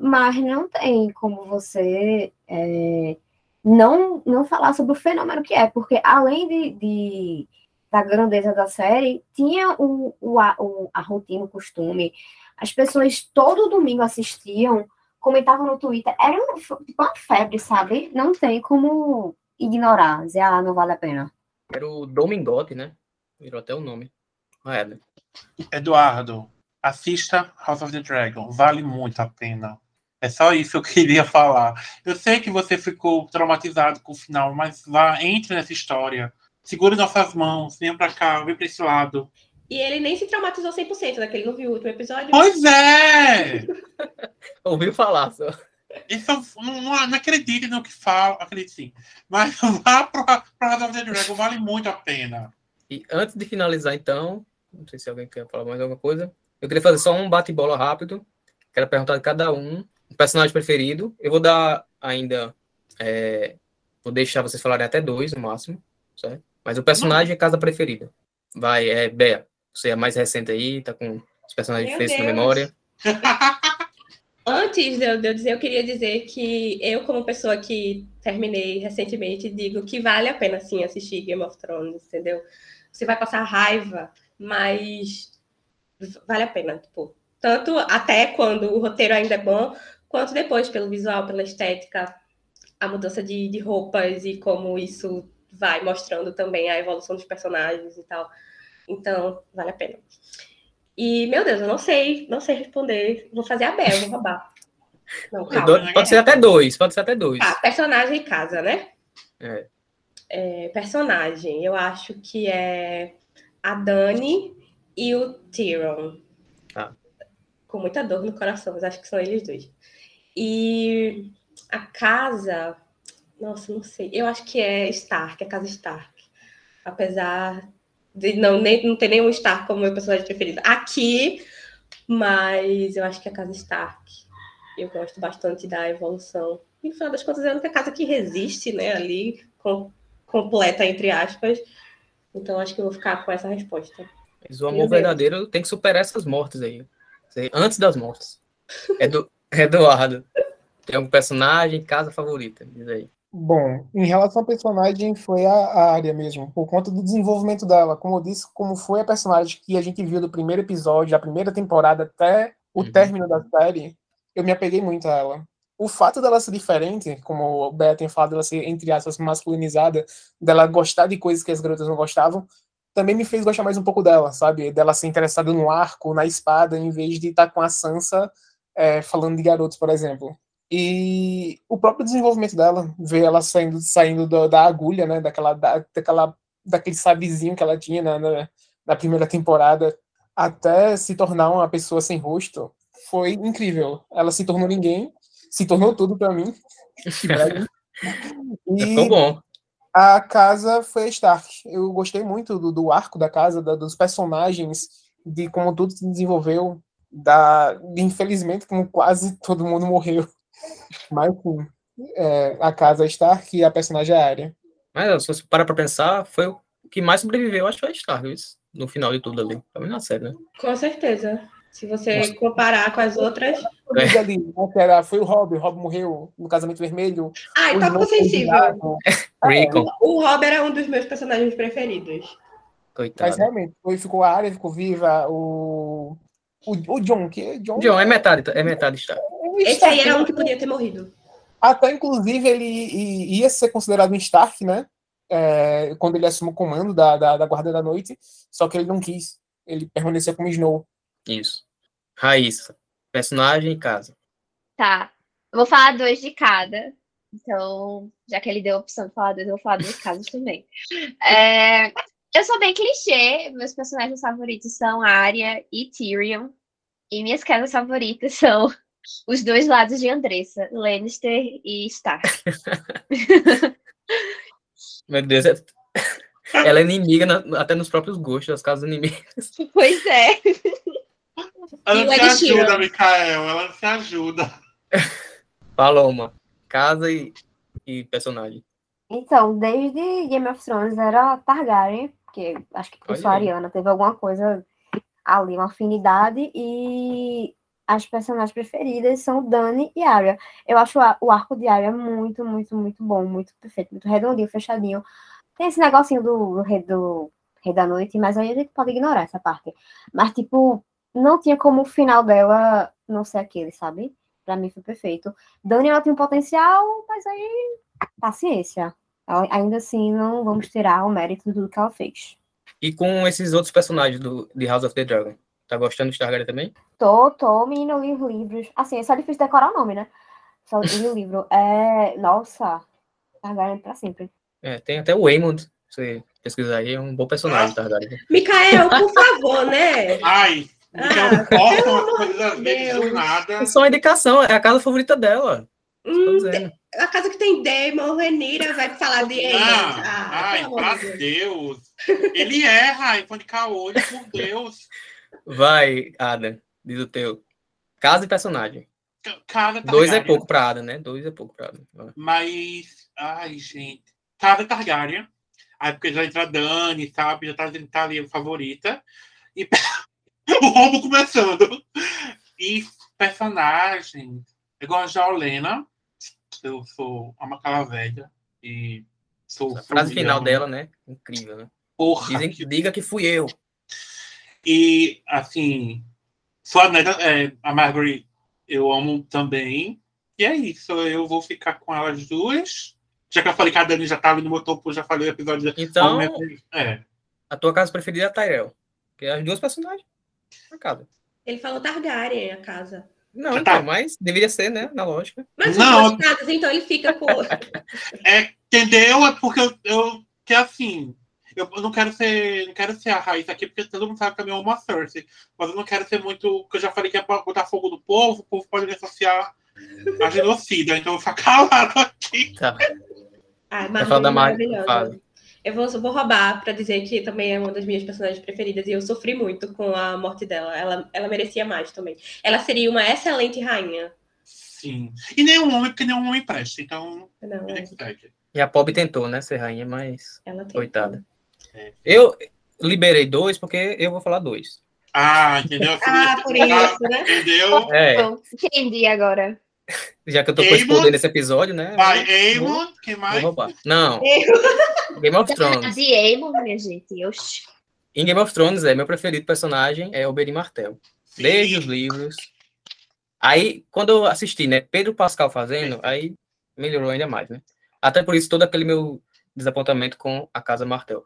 Mas não tem como você é, não, não falar sobre o fenômeno que é, porque além de, de da grandeza da série, tinha o, o, a, o, a rotina, o costume. As pessoas todo domingo assistiam, comentavam no Twitter, era um, tipo uma febre, sabe? Não tem como ignorar, dizer, ah, não vale a pena. Era o Domingote, né? Virou até o nome. É, né? Eduardo, assista House of the Dragon. Vale muito a pena. É só isso que eu queria falar. Eu sei que você ficou traumatizado com o final, mas vá, entre nessa história. Segure nossas mãos, venha pra cá, vem pra esse lado. E ele nem se traumatizou 100%, né? Que ele não viu o último episódio. Pois é! Ouviu falar só. Isso, não, não, não acredite no que fala, acredite sim. Mas vá para House of the Dragon, vale muito a pena. E antes de finalizar, então, não sei se alguém quer falar mais alguma coisa, eu queria fazer só um bate-bola rápido. Quero perguntar de cada um personagem preferido. Eu vou dar ainda. É, vou deixar vocês falarem até dois no máximo, certo? Mas o personagem é casa preferida. Vai, é Bea. Você é mais recente aí, tá com os personagens frescos na memória. Antes de eu, de eu dizer, eu queria dizer que eu, como pessoa que terminei recentemente, digo que vale a pena sim assistir Game of Thrones, entendeu? Você vai passar raiva, mas vale a pena, tipo, tanto até quando o roteiro ainda é bom, quanto depois pelo visual, pela estética, a mudança de, de roupas e como isso vai mostrando também a evolução dos personagens e tal. Então, vale a pena. E, meu Deus, eu não sei, não sei responder. Vou fazer a Bel, vou roubar. Não, calma. Pode ser até dois, pode ser até dois. Ah, personagem e casa, né? É. É, personagem, eu acho que é a Dani e o Tyrion. Tá. Com muita dor no coração, mas acho que são eles dois. E a casa, nossa, não sei. Eu acho que é Stark, a casa Stark. Apesar de não, nem, não ter nenhum Stark como meu personagem preferido aqui, mas eu acho que é a casa Stark. Eu gosto bastante da evolução. E no final das contas, é a única casa que resiste, né, ali, com, completa, entre aspas. Então, acho que eu vou ficar com essa resposta. Mas o amor verdadeiro tem que superar essas mortes aí. Antes das mortes. É do Eduardo. Tem algum personagem, casa favorita? Diz aí. Bom, em relação ao personagem, foi a, a área mesmo, por conta do desenvolvimento dela. Como eu disse, como foi a personagem que a gente viu do primeiro episódio, da primeira temporada até o uhum. término da série, eu me apeguei muito a ela. O fato dela ser diferente, como o Bea tem falado, dela ser, entre aspas, masculinizada, dela gostar de coisas que as garotas não gostavam, também me fez gostar mais um pouco dela, sabe? Dela ser interessada no arco, na espada, em vez de estar com a Sansa é, falando de garotos, por exemplo. E o próprio desenvolvimento dela, ver ela saindo, saindo do, da agulha, né, daquela, da, daquela, daquele sabizinho que ela tinha na, na, na, primeira temporada, até se tornar uma pessoa sem rosto, foi incrível. Ela se tornou ninguém, se tornou tudo para mim. e Ficou bom. A casa foi Stark. Eu gostei muito do, do arco da casa, da, dos personagens, de como tudo se desenvolveu. Da, infelizmente, como quase todo mundo morreu mas sim, é, a casa Stark e a personagem é Arya. Mas se você parar pra pensar, foi o que mais sobreviveu, acho que foi a Stark, isso, no final de tudo ali. Também na série, né? Com certeza. Se você Nossa. comparar com as outras. É. Ali, né, era, foi o Rob, o Rob morreu no casamento vermelho. Ah, então ficou sensível. É. O Rob era um dos meus personagens preferidos. Coitado. Mas realmente, foi, ficou a área, ficou viva, o. O, o John, que é John. John é metade, é metade Stark. Esse aí era um que podia ter morrido. Até, inclusive, ele ia ser considerado um Stark, né? É, quando ele assumiu o comando da, da, da, Guarda da Noite, só que ele não quis. Ele permaneceu como Snow. Isso. Raíssa, personagem e casa. Tá. Eu vou falar dois de cada. Então, já que ele deu a opção de falar dois, eu vou falar dois casos também. É, eu sou bem clichê. Meus personagens favoritos são Arya e Tyrion. E minhas casas favoritas são os dois lados de Andressa, Lannister e Stark. Meu Deus, é... ela é inimiga na... até nos próprios gostos, das casas inimigas. Pois é. Ela se ajuda, Mikael, ela se ajuda. Paloma, casa e, e personagem. Então, desde Game of Thrones era Targaryen, porque acho que sou aí. ariana, teve alguma coisa ali, uma afinidade, e as personagens preferidas são Dani e Arya. Eu acho a- o arco de Arya muito, muito, muito bom, muito perfeito, muito redondinho, fechadinho. Tem esse negocinho do, do, rei, do Rei da Noite, mas aí a gente pode ignorar essa parte. Mas, tipo, não tinha como o final dela não ser aquele, sabe? Pra mim foi perfeito. Dani, ela tem um potencial, mas aí, paciência. Ainda assim, não vamos tirar o mérito de tudo que ela fez. E com esses outros personagens do, de House of the Dragon. Tá gostando de Targaryen também? Tô, tô, menina, eu li os livros. Assim, é só difícil decorar o nome, né? Só li o livro. É. Nossa, Targaryen pra sempre. É, tem até o Aemond. Se você pesquisar aí, é um bom personagem, Targaryen. Micael, por favor, né? Ai, Ah, não às vezes do nada. É só uma indicação, é a casa favorita dela. Hum. A casa que tem Damon, Renira vai falar de. Ah, Ah, ai, pra de Deus. Deus. Ele erra em pão de caolho, por Deus. Vai, Adam, diz o teu. Casa e personagem. Casa Dois é pouco pra Adam, né? Dois é pouco pra Adam. Mas, ai, gente. Casa Targaryen. Aí porque já entra a Dani, sabe? Já tá, tá ali a favorita. E o roubo começando. E personagem. Gosto de Olena. Eu sou uma cara velha. E sou. A frase final dela, né? Incrível, né? Porra. Dizem que diga que fui eu. E, assim, sou a neta, é, a Margaret eu amo também. E é isso, eu vou ficar com elas duas. Já que eu falei que a Dani já tava no meu topo, já falei o episódio. Então, É. a tua casa preferida é a Tyrell. Que é as duas personagens na casa. Ele falou Targaryen, a casa. Não, Tá. então, mas deveria ser, né? Na lógica. Mas são Não. então ele fica com. É, entendeu? É porque eu, eu que assim, eu não quero ser, não quero ser a raiz aqui, porque todo mundo sabe que eu amo a Cersei. Mas eu não quero ser muito, porque eu já falei que é pra botar fogo no povo, o povo pode me associar a genocida, então eu vou ficar calado aqui. Tá. Vai falar da Mar- maravilhosa. Eu vou, eu vou roubar pra dizer que também é uma das minhas personagens preferidas e eu sofri muito com a morte dela. Ela, ela merecia mais também. Ela seria uma excelente rainha. Sim. E nenhum homem, porque nenhum homem presta, então. Não, é, segue. E a Pob tentou, né? Ser rainha, mas. ela tem. Coitada. É. Eu liberei dois porque eu vou falar dois. Ah, entendeu? Ah, por isso, né? Entendeu? É, Pronto, entendi agora. Já que eu tô com esse poder nesse episódio, né? Vai, vou- Aemon, que Vou mais? roubar. Não. Game of Thrones. De Aemon, minha gente. Oxi. Em Game of Thrones, é meu preferido personagem é Oberyn Martell. Desde os livros. Aí, quando eu assisti, né, Pedro Pascal fazendo, aí melhorou ainda mais, né? Até por isso, todo aquele meu desapontamento com a Casa Martel.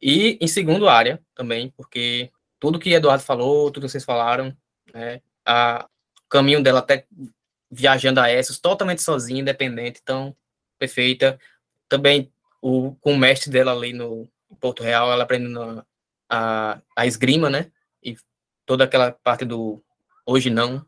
E em segundo área também, porque tudo que Eduardo falou, tudo que vocês falaram, né, a, o caminho dela até viajando a Essos, totalmente sozinha, independente, então, perfeita. Também o, com o mestre dela ali no Porto Real, ela aprendendo a, a, a esgrima, né? E toda aquela parte do hoje não,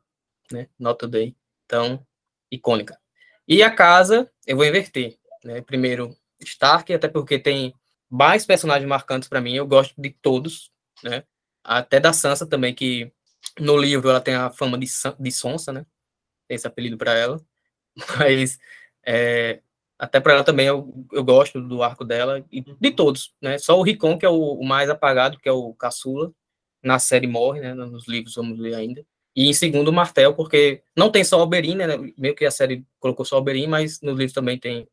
né? Not today. Então, icônica. E a casa, eu vou inverter, né? Primeiro Stark, até porque tem mais personagens marcantes para mim, eu gosto de todos, né? Até da Sansa também, que no livro ela tem a fama de, de sonsa, né? Tem esse apelido para ela. Mas é, até para ela também eu, eu gosto do arco dela e de todos, né? Só o Ricon que é o, o mais apagado, que é o caçula. Na série morre, né? Nos livros vamos ler ainda. E em segundo o Martel, porque não tem só o Oberyn, né? Meio que a série colocou só o Oberyn, mas nos livros também tem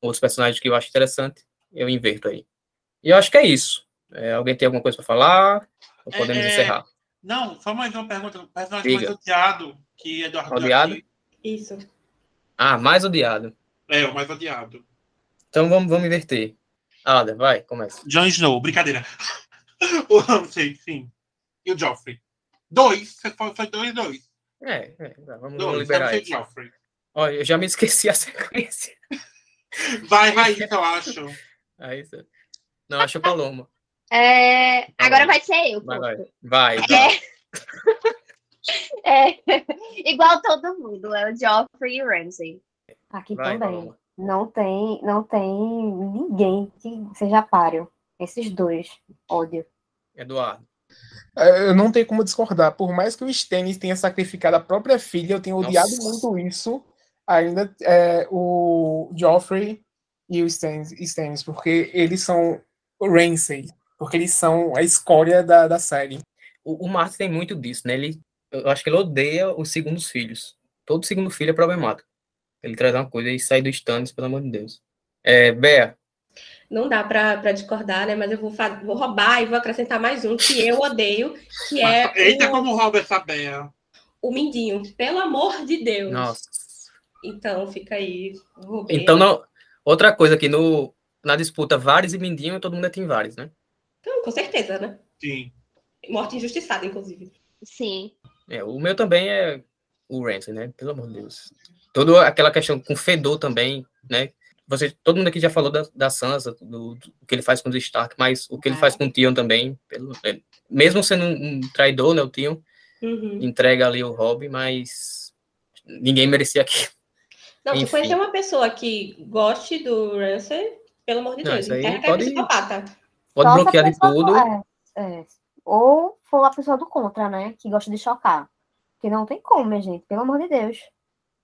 outros personagens que eu acho interessante. Eu inverto aí. E eu acho que é isso. É, alguém tem alguma coisa para falar? Ou podemos É, é, encerrar? Não, só mais uma pergunta. O personagem Diga. mais odiado que Eduardo Odiado? aqui. Isso. Ah, mais odiado. É, o mais odiado. Então vamos, vamos inverter. Ada, vai, começa. Jon Snow, brincadeira. o Ramsay, sim. E o Joffrey. Dois, você foi, foi dois, dois. É, é, vamos, vamos Dois, liberar isso. Joffrey. Olha, eu já me esqueci a sequência. Vai, Raíssa, eu acho. Aí, você- não, acho Paloma. É, agora vai ser eu. Vai, vai. Vai, vai. É, igual todo mundo, é o Joffrey e o Ramsay. Aqui vai também. Não tem, não tem ninguém que seja páreo. Esses dois. Ódio. Eduardo. É, Eu não tenho como discordar. Por mais que o Stannis tenha sacrificado a própria filha, eu tenho odiado Nossa. muito isso. Ainda é, o Joffrey e o Stannis, Stannis porque eles são o Ramsay, porque eles são a escória da, da série. O, o Martin tem muito disso, né? Ele, eu acho que ele odeia os segundos filhos. Todo segundo filho é problemático. Ele traz uma coisa e sai do Stannis, pelo amor de Deus. É, Bea, Não dá para discordar, né? Mas eu vou, vou roubar e vou acrescentar mais um que eu odeio, que é Eita, o, como rouba essa beia. o Mindinho. Pelo amor de Deus. nossa. Então, fica aí. roubei. Então, não, outra coisa aqui, no, na disputa Vares e Mindinho, todo mundo é Team Vares, né? Então, com certeza, né? Sim. Morte injustiçada, inclusive. Sim. É, o meu também é o Ramsay, né? Pelo amor de Deus. Toda aquela questão com Fedor também, né? Você, todo mundo aqui já falou da, da Sansa, do, do que ele faz com os Stark, mas o que ele É. faz com o Tion também, pelo, é, mesmo sendo um, um traidor, né? O Tion Uhum. entrega ali o Robb, mas ninguém merecia aqui. Não, se Enfim. conhecer uma pessoa que goste do Ramsay, pelo amor de Não, Deus, pode- é psicopata. Pode se a bloquear de tudo. é, é. Ou for a pessoa do contra, né? Que gosta de chocar. Porque não tem como, minha gente. Pelo amor de Deus.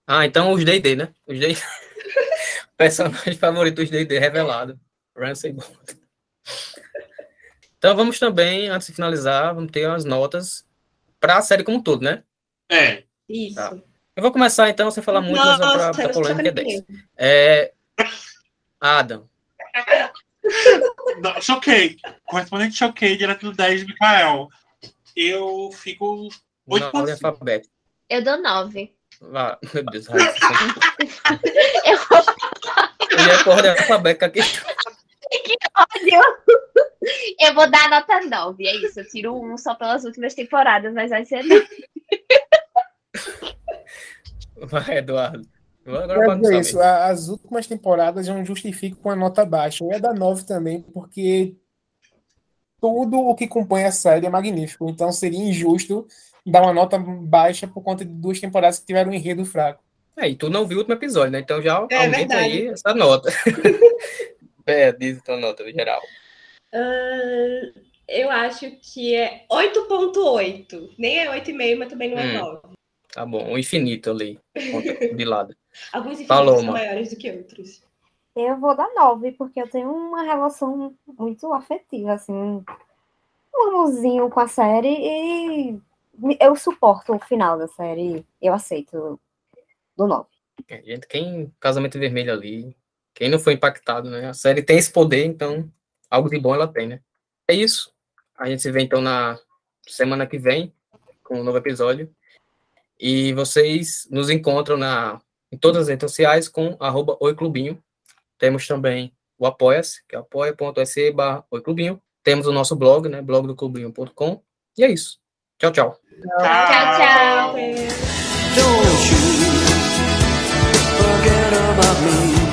Ah, então os D&D, né? Os D&D. Personagem favorito dos D&D revelado. Ramsay Bolton. Então vamos também, antes de finalizar, vamos ter as notas para a série como um todo, né? É. Isso. Tá. Eu vou começar então, sem falar muito, mas Nossa, para a polêmica é tô 10. É... Adam, Não, choquei. Correspondente choquei direto do 10 de Mikael. Eu fico. na 8.5. ordem alfabética. Eu dou nove. Vá, meu Deus, Raíssa, Eu eu ia por ordem alfabética aqui. Eu vou dar nota 9, é isso. Eu tiro um só pelas últimas temporadas, mas vai ser 9. Vai, Eduardo. Agora dizer isso, a- as últimas temporadas não justificam com a nota baixa. Eu ia dar 9 também, porque tudo o que compõe a série é magnífico. Então seria injusto dar uma nota baixa por conta de duas temporadas que tiveram um enredo fraco. É, e tu não viu o último episódio, né? Então já É aumenta verdade. aí essa nota. é, diz tua nota geral. Ah, eu acho que é 8.8. Nem é 8,5, mas também não é Hum. 9. Tá bom, o infinito ali, de lado. Alguns infinitos Falou, são maiores do que outros. Eu vou dar 9, porque eu tenho uma relação muito afetiva, assim. Um amorzinho com a série e eu suporto o final da série. Eu aceito do 9. É, gente, quem casamento vermelho ali, quem não foi impactado, né? A série tem esse poder, então algo de bom ela tem, né? É isso. A gente se vê então na semana que vem com um novo episódio. E vocês nos encontram na, em todas as redes sociais com arroba oiclubinho. Temos também o Apoia-se, que é apoia.se barra oiclubinho. Temos o nosso blog, né? blogdoclubinho.com. E é isso. Tchau, tchau. Tchau, tchau. Don't